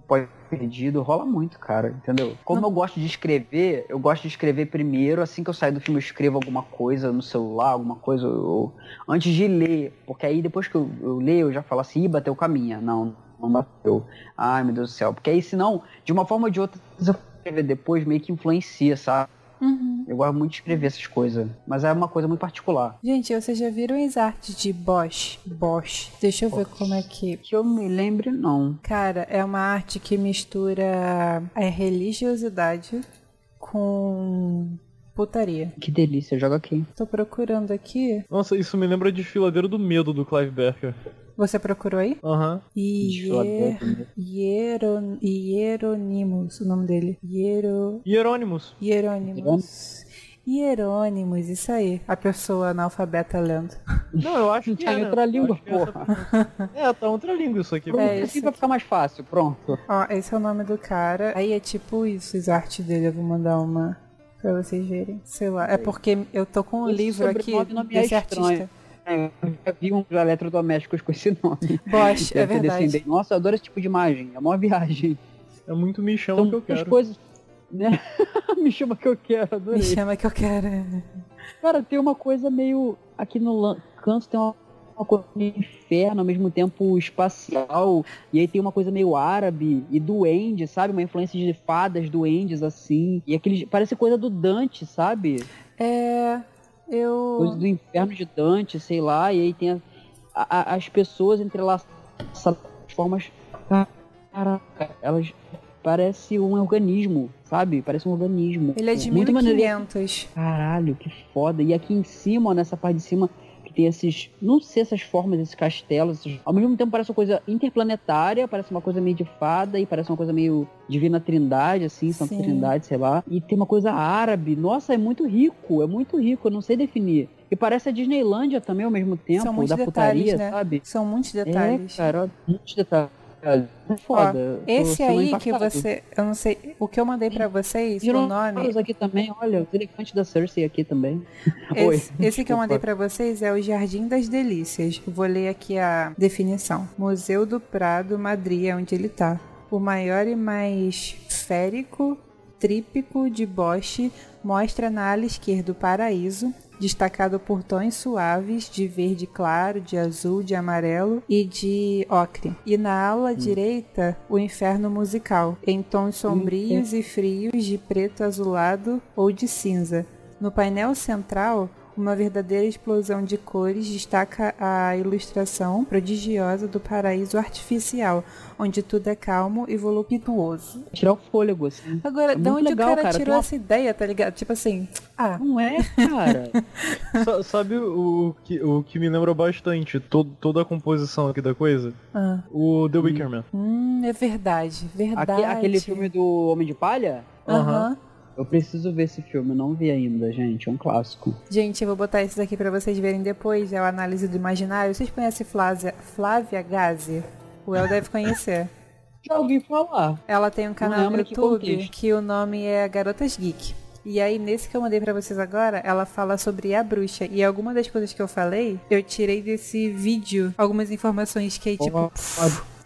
pode perdido, rola muito, cara, entendeu? Como eu gosto de escrever, eu gosto de escrever primeiro, assim que eu saio do filme eu escrevo alguma coisa no celular, alguma coisa, eu, antes de ler, porque aí depois que eu, eu leio, eu já falo assim, ih, bateu caminha, não, não bateu. Ai, meu Deus do céu, porque aí senão, de uma forma ou de outra, se eu escrever depois, meio que influencia, sabe? Uhum. Eu gosto muito de escrever essas coisas, mas é uma coisa muito particular. Gente, vocês já viram as artes de Bosch? Bosch. Deixa eu ver como é que. Que eu me lembre, não. Cara, é uma arte que mistura a religiosidade com putaria. Que delícia, joga aqui. Tô procurando aqui. Nossa, isso me lembra de Filadeiro do Medo do Clive Barker. Você procurou aí? Aham. Hier... Hieron... Hieronymus, o nome dele. Hiero... Hieronymus. Hieronymus. Hieronymus, isso aí. A pessoa analfabeta lendo. Não, eu acho que Tá é, em né? outra língua, Eu acho que essa- porra. É, tá outra língua isso aqui. É, Assim vai ficar mais fácil, pronto. Ó, esse é o nome do cara. Aí é tipo isso, as artes dele. Eu vou mandar uma pra vocês verem. Sei lá. É porque eu tô com um Esse livro aqui me é desse estranho. artista. É, Eu já vi uns eletrodomésticos com esse nome. Bosch, é verdade. descendente. Nossa, eu adoro esse tipo de imagem. É uma viagem. É muito me chama que eu quero. coisas. Né? Me chama que eu quero, Me adorei. chama que eu quero. Cara, tem uma coisa meio. Aqui no canto tem uma, uma coisa meio inferno, ao mesmo tempo espacial. E aí tem uma coisa meio árabe e duende, sabe? Uma influência de fadas, duendes, assim. E aquele. Parece coisa do Dante, sabe? É. Eu. Coisa do inferno de Dante, sei lá. E aí tem a- a- as pessoas entrelaçadas de formas. Caraca, elas. Parece um organismo, sabe? Parece um organismo. Ele é de Muito maneiro. 1500. Caralho, que foda. E aqui em cima, nessa parte de cima, tem esses. Não sei essas formas, esses castelos. esses- Ao mesmo tempo parece uma coisa interplanetária, parece uma coisa meio de fada e parece uma coisa meio Divina Trindade, assim, Santa Sim. Trindade, sei lá. E tem uma coisa árabe. Nossa, é muito rico, é muito rico, eu não sei definir. E parece a Disneylândia também ao mesmo tempo, São muitos da detalhes, putaria, né? sabe? São muitos detalhes. É, cara, muitos detalhes. Foda. tô Esse aí que você. Eu não sei. O que eu mandei pra vocês, o nome. Aqui também, olha, os elefantes da Cersei aqui também. Esse, esse que eu mandei pra vocês é o Jardim das Delícias. Vou ler aqui a definição. Museu do Prado, Madrid, é onde ele tá. O maior e mais férico trípico de Bosch mostra na ala esquerda o paraíso, destacado por tons suaves de verde claro, de azul, de amarelo e de ocre. E na ala direita, o inferno musical, em tons sombrios e frios de preto azulado ou de cinza. No painel central, uma verdadeira explosão de cores destaca a ilustração prodigiosa do paraíso artificial, onde tudo é calmo e voluptuoso. Tirar o fôlego, assim. Agora, É de onde legal, o cara, cara, tirou uma- essa ideia, tá ligado? Tipo assim, ah, Não é, cara. Sa- Sabe o que, o que me lembra bastante todo, toda a composição aqui da coisa? ah, O The Wicker Man. hum, é verdade, verdade. Aque- aquele filme do Homem de Palha? Aham. Eu preciso ver esse filme, eu não vi ainda, gente. É um clássico. Gente, eu vou botar esses aqui pra vocês verem depois, é a análise do imaginário. Vocês conhecem Flávia, Flávia Gazi? O El deve conhecer. Já ouvi falar. Ela tem um canal no que YouTube contexto. que o nome é Garotas Geek. E aí, nesse que eu mandei pra vocês agora, ela fala sobre a bruxa. E alguma das coisas que eu falei, eu tirei desse vídeo algumas informações que aí, tipo,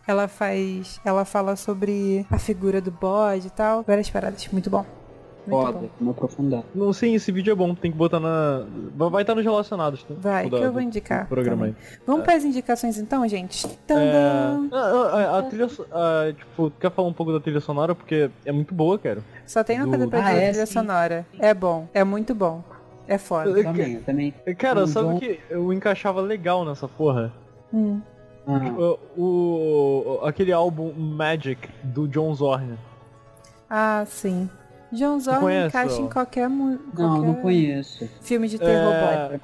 ela faz. Ela fala sobre a figura do bode e tal. Várias paradas. Muito bom. Muito Foda, bom. vamos aprofundar. Não, sim, esse vídeo é bom, tem que botar na. Vai estar nos relacionados, tá? Vai, O que eu vou indicar. Programa também. aí. Vamos para as indicações então, gente? É, Tandam! a, a- a trilha. a- tipo, quer falar um pouco da trilha sonora? Porque é muito boa, cara. Só tem uma do- coisa pra Ah, dizer da é, trilha sim. sonora. É bom. É muito bom. É foda. Eu- Também, eu também. Cara, Hum, sabe o João- que eu encaixava legal nessa porra? Hum. Ah, O, o- aquele álbum Magic do John Zorn. Ah, sim. John Zorn encaixa em qualquer, não, não conheço. filme de terror É, bom.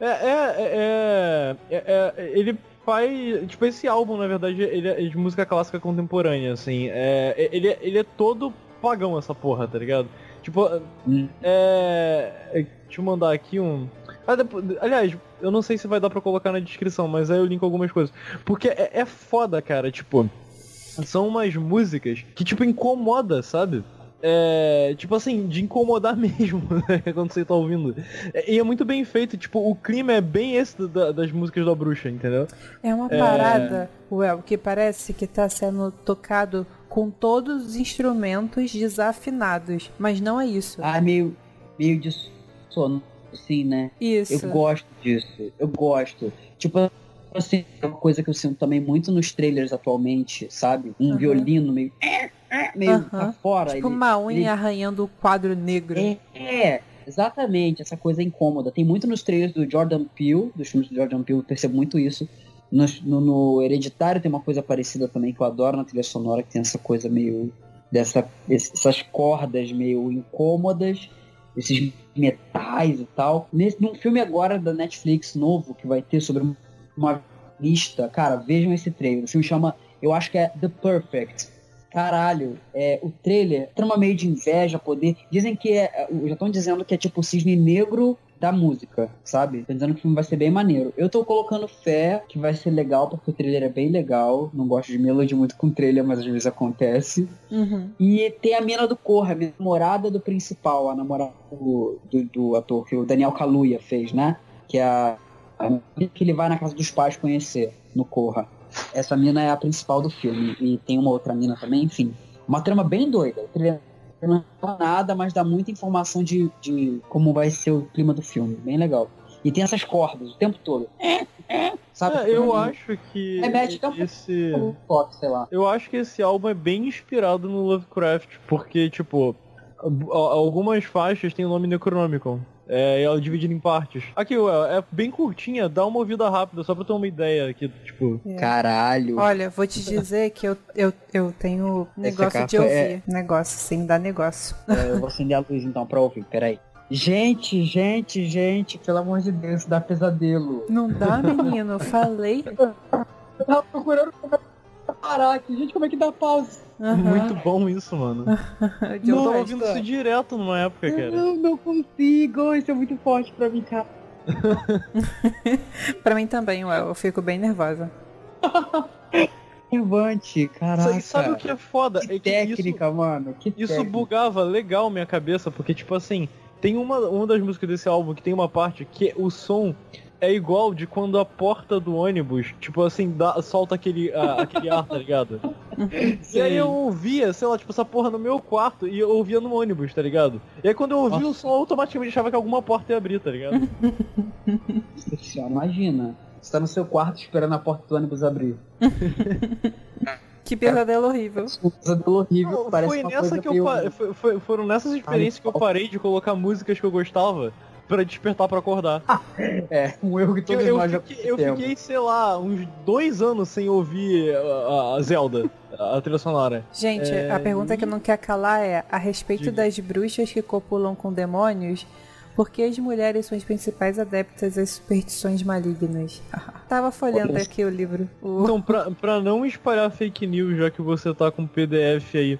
É, é, é, é- é- Ele faz. Tipo, esse álbum, na verdade, ele é de música clássica contemporânea, assim. É, ele, é- ele é todo pagão, essa porra, tá ligado? Tipo, Hum. é. é, Deixa eu mandar aqui um. Ah, depois- aliás, eu não sei se vai dar pra colocar na descrição, mas aí eu linko algumas coisas. Porque é, é foda, cara, tipo. São umas músicas que, tipo, incomoda, sabe? É, tipo assim, de incomodar mesmo, né, quando você tá ouvindo. E é muito bem feito, tipo, o clima é bem esse da, das músicas da bruxa, entendeu? É uma parada, é... Well, que parece que tá sendo tocado com todos os instrumentos desafinados, mas não é isso. Ah, meio, meio de sono, assim, né? Isso. Eu gosto disso, eu gosto. Tipo, assim, é uma coisa que eu sinto também muito nos trailers atualmente, sabe? Um uhum. violino meio meio uhum. pra fora. Tipo ele, uma unha ele... arranhando o quadro negro. É, é, exatamente, essa coisa incômoda. Tem muito nos trailers do Jordan Peele, dos filmes do Jordan Peele, eu percebo muito isso. No, no, no, Hereditário tem uma coisa parecida também que eu adoro na trilha sonora, que tem essa coisa meio. dessa, essas cordas meio incômodas, esses metais e tal. Nesse, num filme agora da Netflix novo que vai ter sobre uma lista, cara, vejam esse trailer. O filme chama, eu acho que é The Perfect caralho, é, o trailer trama meio de inveja, poder. Dizem que é. Já estão dizendo que é tipo o cisne negro da música, sabe? Estão dizendo que o filme vai ser bem maneiro. Eu tô colocando fé que vai ser legal, porque o trailer é bem legal. Não gosto de melodia muito com trailer, mas às vezes acontece. Uhum. E tem a mina do Corra, a namorada do principal, a namorada do, do, do ator que o Daniel Kaluuya fez, né? Que é a, a que ele vai na casa dos pais conhecer no Corra. Essa mina é a principal do filme. E tem uma outra mina também, enfim. Uma trama bem doida. Não fala nada, mas dá muita informação de, de como vai ser o clima do filme. Bem legal. E tem essas cordas o tempo todo. É, é, sabe? É, eu acho que. Remete um esse... pop, sei lá. Eu acho que esse álbum é bem inspirado no Lovecraft, porque, tipo, algumas faixas têm o nome Necronomicon. É, ela é dividida em partes. Aqui, é bem curtinha, dá uma ouvida rápida, só pra ter uma ideia aqui, tipo. É. Caralho. Olha, vou te dizer que eu, eu, eu tenho negócio de ouvir. É... Negócio, sim, dá negócio. É, eu vou acender a luz então pra ouvir, peraí. Gente, gente, gente, pelo amor de Deus, dá pesadelo. Não dá, menino, eu falei. Eu tava procurando aqui. Gente, como é que dá pausa? Uhum. Muito bom isso, mano. eu tava ouvindo isso direto numa época, cara. Não, não consigo. Isso é muito forte pra mim, cara. pra mim também, eu fico bem nervosa. Nervante, caraca. Sabe o que é foda? Que é que técnica, isso, mano. Que isso técnica. bugava legal minha cabeça, porque, tipo assim, tem uma, uma das músicas desse álbum que tem uma parte que o som é igual de quando a porta do ônibus, tipo assim, dá, solta aquele, aquele ar, tá ligado? e aí eu ouvia, sei lá, tipo, essa porra no meu quarto e eu ouvia no ônibus, tá ligado? E aí quando eu ouvia Nossa. o som, automaticamente achava que alguma porta ia abrir, tá ligado? Imagina, você tá no seu quarto esperando a porta do ônibus abrir. Que pesadelo horrível. Pesadelo horrível, Não, parece foi nessa que eu foi, foi, Foram nessas experiências que eu parei de colocar músicas que eu gostava para despertar para acordar. é, um erro que todos eu, nós eu fiquei, eu fiquei, sei lá, uns dois anos sem ouvir a, a Zelda, a trilha sonora. Gente, é... a pergunta que eu não quero calar é, a respeito Diga. das bruxas que copulam com demônios, por que as mulheres são as principais adeptas às superstições malignas? Tava folhando aqui o livro. O... Então, pra, pra não espalhar fake news, já que você tá com PDF aí,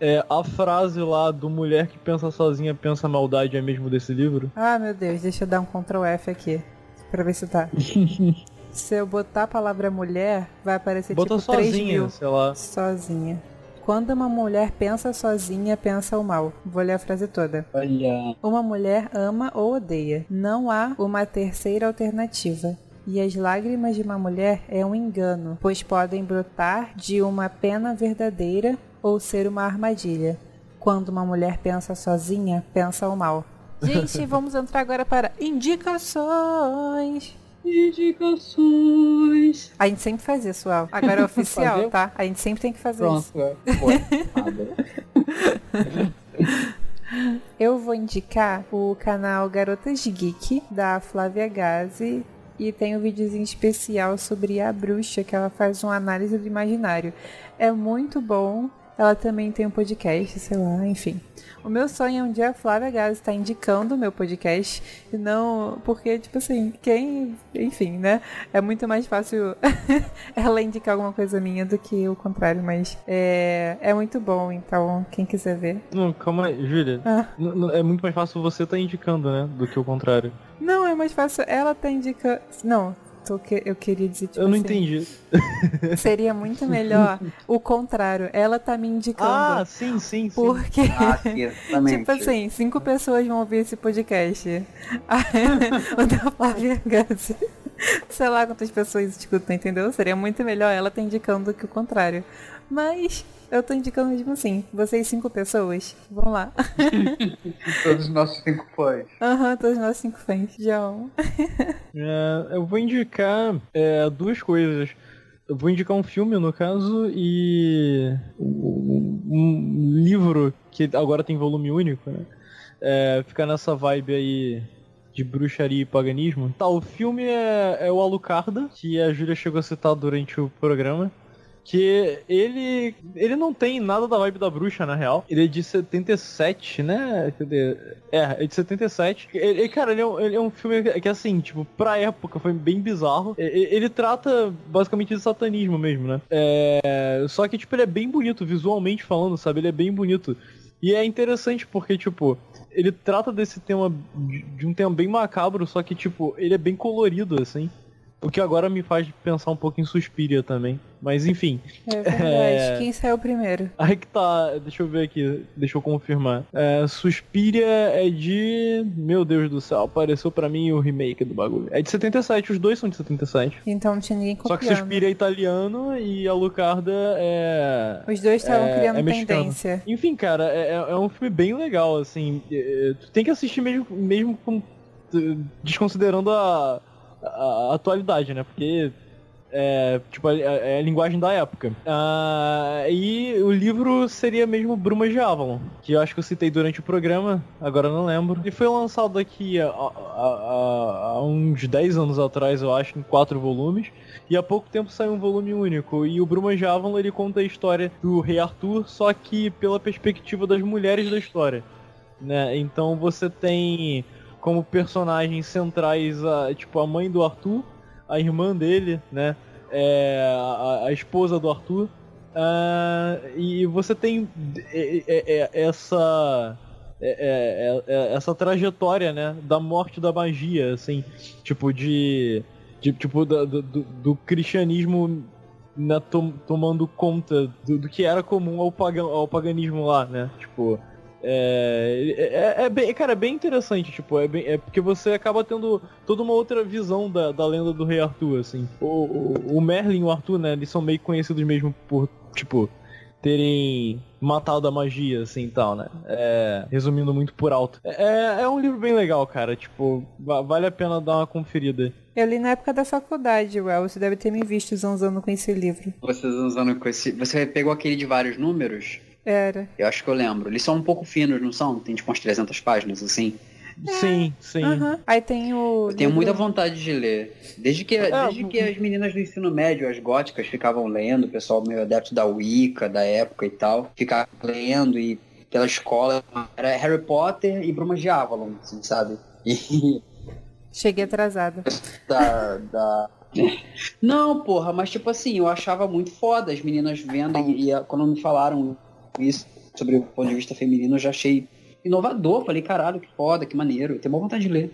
é, a frase lá do mulher que pensa sozinha pensa maldade é mesmo desse livro? Ah, meu Deus, deixa eu dar um Ctrl F aqui. Pra ver se tá. se eu botar a palavra mulher, vai aparecer Bota tipo sozinha, 3 mil. sei lá. Sozinha. Quando uma mulher pensa sozinha, pensa o mal. Vou ler a frase toda. Olha. Uma mulher ama ou odeia. Não há uma terceira alternativa. E as lágrimas de uma mulher é um engano, pois podem brotar de uma pena verdadeira ou ser uma armadilha. Quando uma mulher pensa sozinha, pensa o mal. Gente, vamos entrar agora para indicações. Indicações. A gente sempre faz isso, Al. Agora é oficial, tá? A gente sempre tem que fazer Pronto, isso. É. Eu vou indicar o canal Garotas Geek, da Flávia Gazi, e tem um videozinho especial sobre a bruxa, que ela faz uma análise do imaginário. É muito bom. Ela também tem um podcast, sei lá, enfim. O meu sonho é um dia a Flávia Gás estar indicando o meu podcast. E não. Porque, tipo assim, quem. Enfim, né? É muito mais fácil ela indicar alguma coisa minha do que o contrário, mas é, é muito bom, então, quem quiser ver. Não, calma aí, Júlia. Ah. É muito mais fácil você estar tá indicando, né? Do que o contrário. Não, é mais fácil ela tá indicando. Não, que, eu queria dizer tipo Eu não assim, entendi. Seria muito melhor o contrário. Ela tá me indicando. Ah, sim, sim, sim. Porque, Ah, tipo assim, cinco pessoas vão ouvir esse podcast. O da Flávia Gassi. Sei lá quantas pessoas escutam, entendeu? Seria muito melhor ela tá indicando que o contrário. Mas eu tô indicando mesmo assim. Vocês cinco pessoas, vão lá. Todos os nossos cinco fãs. Aham, todos nós cinco fãs. João. É, eu vou indicar é, duas coisas. Eu vou indicar um filme, no caso, e um, livro que agora tem volume único, né? É, fica nessa vibe aí de bruxaria e paganismo. Tá, o filme é, é o Alucarda, que a Júlia chegou a citar durante o programa. Que ele. Ele não tem nada da vibe da bruxa, na real. Ele é de 77, né? Cadê? É, é de 77. Ele, cara, ele é, um, ele é um filme que, assim, tipo, pra época foi bem bizarro. Ele, ele trata basicamente de satanismo mesmo, né? É, só que, tipo, ele é bem bonito, visualmente falando, sabe? Ele é bem bonito. E é interessante porque, tipo, ele trata desse tema, de um tema bem macabro, só que, tipo, ele é bem colorido, assim. O que agora me faz pensar um pouco em Suspiria também. Mas enfim. É verdade. É. Quem saiu primeiro? Aí que tá. Deixa eu ver aqui. Deixa eu confirmar. É, Suspiria é de. Meu Deus do céu, apareceu pra mim o remake do bagulho. É de 77, os dois são de 77. Então não tinha ninguém Só que copiando. Suspiria é italiano e a Lucarda é. Os dois estavam é- criando é mexicano. tendência. Enfim, cara, é, é- é um filme bem legal, assim. É, Tu tem que assistir mesmo, mesmo com, desconsiderando a, a- a atualidade, né? Porque é tipo a, é a linguagem da época. Ah, e o livro seria mesmo Brumas de Avalon, que eu acho que eu citei durante o programa, agora não lembro. E foi lançado aqui há uns 10 anos atrás, eu acho, em quatro volumes. E há pouco tempo saiu um volume único. E o Brumas de Avalon ele conta a história do rei Arthur, só que pela perspectiva das mulheres da história. Né? Então você tem como personagens centrais a, tipo, a mãe do Arthur, a irmã dele, né? É, a, a esposa do Arthur. ah, e você tem é, é, é, essa. essa trajetória, né, da morte da magia, assim, tipo de, de tipo do, do, do cristianismo né, tom- tomando conta do, do que era comum ao, pagan, ao paganismo lá, né, tipo é, é, é bem, cara, é bem interessante, tipo, é, bem, é porque você acaba tendo toda uma outra visão da, da lenda do rei Arthur, assim. O, o, o Merlin e o Arthur, né, eles são meio conhecidos mesmo por, tipo, terem matado a magia, assim, e tal, né? É, resumindo muito por alto. É, é um livro bem legal, cara, tipo, va- vale a pena dar uma conferida. Eu li na época da faculdade, Well. Você deve ter me visto zanzando com esse livro. Vocês usando com esse. Você pegou aquele de vários números? Era. Eu acho que eu lembro. Eles são um pouco finos, não são? Tem tipo umas 300 páginas assim. Sim, sim. Aham. Aí tem o. Eu tenho muita vontade de ler. Desde que, desde que as meninas do ensino médio, as góticas, ficavam lendo, o pessoal meio adepto da Wicca, da época e tal, ficava lendo e pela escola era Harry Potter e Brumas de Avalon, assim, sabe? E Cheguei atrasada. da, da... Não, porra, mas tipo assim, eu achava muito foda as meninas vendo e, e quando me falaram isso sobre o ponto de vista feminino, eu já achei inovador. Falei, caralho, que foda, que maneiro. Eu tenho boa vontade de ler.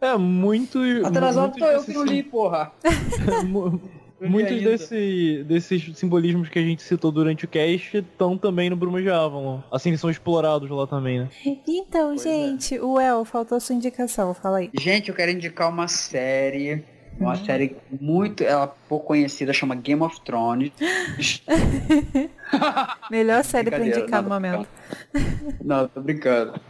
É, muito. Atrasado muitos tô eu desses que não li, porra. Muitos desse, desses simbolismos que a gente citou durante o cast estão também no Brumas de Avalon. Assim, eles são explorados lá também, né? Então, Pois é. gente, o El, faltou sua indicação. Fala aí. Gente, eu quero indicar uma série. Uma série muito. Ela é pouco conhecida, chama Game of Thrones. Melhor série pra indicar no momento. Não, tô brincando.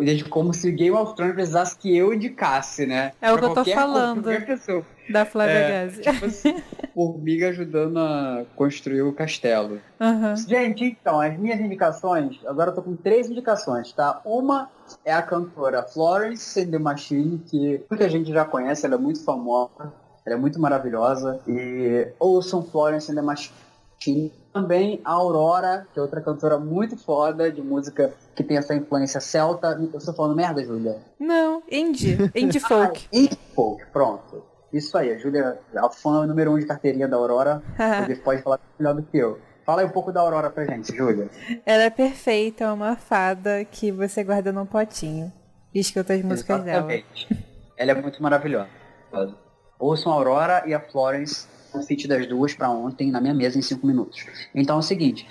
Desde como se Game of Thrones precisasse que eu indicasse, né? É o Pra que eu tô falando. Qualquer pessoa. Da Flávia É, Gazi. tipo assim, formiga ajudando a construir o castelo. Aham. Gente, então, as minhas indicações, agora eu tô com três indicações, tá? Uma é a cantora Florence and the Machine, que muita gente já conhece, ela é muito famosa, ela é muito maravilhosa. E ouçam Florence and the Machine. Também a Aurora, que é outra cantora muito foda de música que tem essa influência celta. Eu estou falando merda, Júlia? Não, indie. Indie folk. Indie folk, pronto. Isso aí, a Júlia é a fã número um de carteirinha da Aurora. Você pode falar melhor do que eu. Fala aí um pouco da Aurora pra gente, Júlia. Ela é perfeita, é uma fada que você guarda num potinho. E escuta as músicas dela. Exatamente. Ela é muito maravilhosa. ouçam a Aurora e a Florence, o feat das duas para ontem na minha mesa em 5 minutos. Então é o seguinte,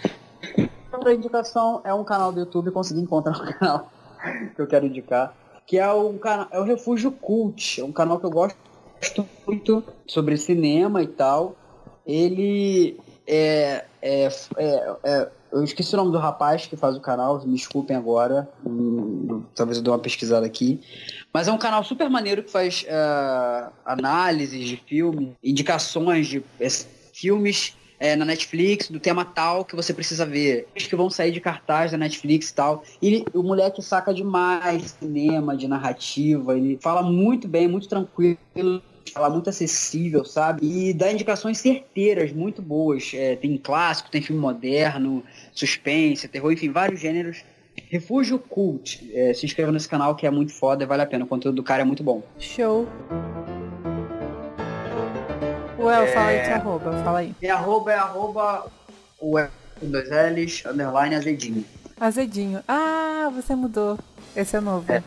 outra indicação é um canal do YouTube, consegui encontrar um canal que eu quero indicar, que é um canal, é o Refúgio Cult, é um canal que eu gosto muito sobre cinema e tal. Ele é, é, é, é eu esqueci o nome do rapaz que faz o canal, me desculpem agora, hum, talvez eu dê uma pesquisada aqui. Mas é um canal super maneiro que faz uh, análises de filme, indicações de uh, filmes é, na Netflix, do tema tal que você precisa ver. Que vão sair de cartaz da Netflix e tal. E o moleque saca demais cinema, de narrativa. Ele fala muito bem, muito tranquilo falar muito acessível, sabe? E dá indicações certeiras, muito boas. É, tem clássico, tem filme moderno, suspense, terror, enfim, vários gêneros. Refúgio Cult. É, se inscreva nesse canal que é muito foda e vale a pena. O conteúdo do cara é muito bom. Show. Well, é... fala aí que arroba, fala aí. Minha arroba é arroba o dois L's, underline azedinho. Azedinho. Ah, você mudou. Esse é novo. É.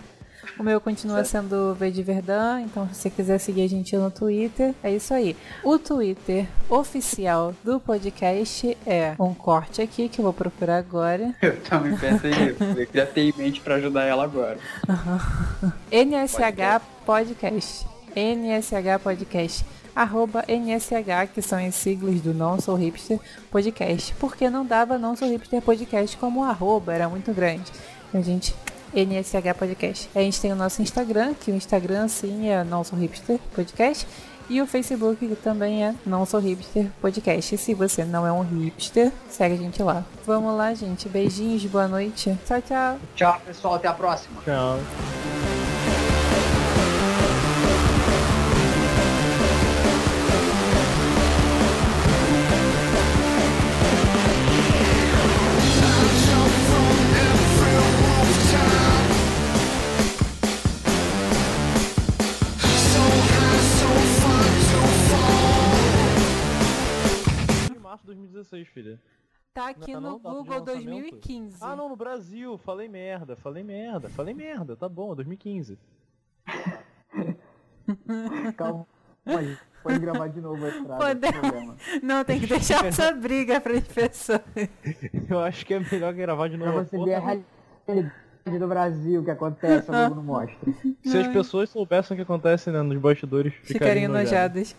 O meu continua sendo V de Verdão, então se você quiser seguir a gente no Twitter, é isso aí. O Twitter oficial do podcast é um corte aqui que eu vou procurar agora. Eu também pensei nisso, eu já tenho em mente pra ajudar ela agora. Uhum. NSH Podcast. NSH Podcast arroba NSH, que são as siglas do Não Sou Hipster Podcast, porque não dava Não Sou Hipster Podcast como arroba, era muito grande. Então, a gente NSH Podcast. A gente tem o nosso Instagram, que o Instagram sim é Não Sou Hipster Podcast. E o Facebook que também é Não Sou Hipster Podcast. E se você não é um hipster, segue a gente lá. Vamos lá, gente. Beijinhos, boa noite. Tchau, tchau. Tchau, pessoal. Até a próxima. Tchau. 2016, filha. Tá aqui não, no não, Google 2015. Ah, não, no Brasil. Falei merda, falei merda, falei merda. Tá bom, 2015. Calma. Pode, pode gravar de novo a estrada. Pode... Não, tem que deixar essa briga para as pessoas. Eu acho que é melhor gravar de novo. Pra você ver a realidade do Brasil que acontece, a Globo não mostra. Se as pessoas soubessem o que acontece né, nos bastidores, ficariam enojadas.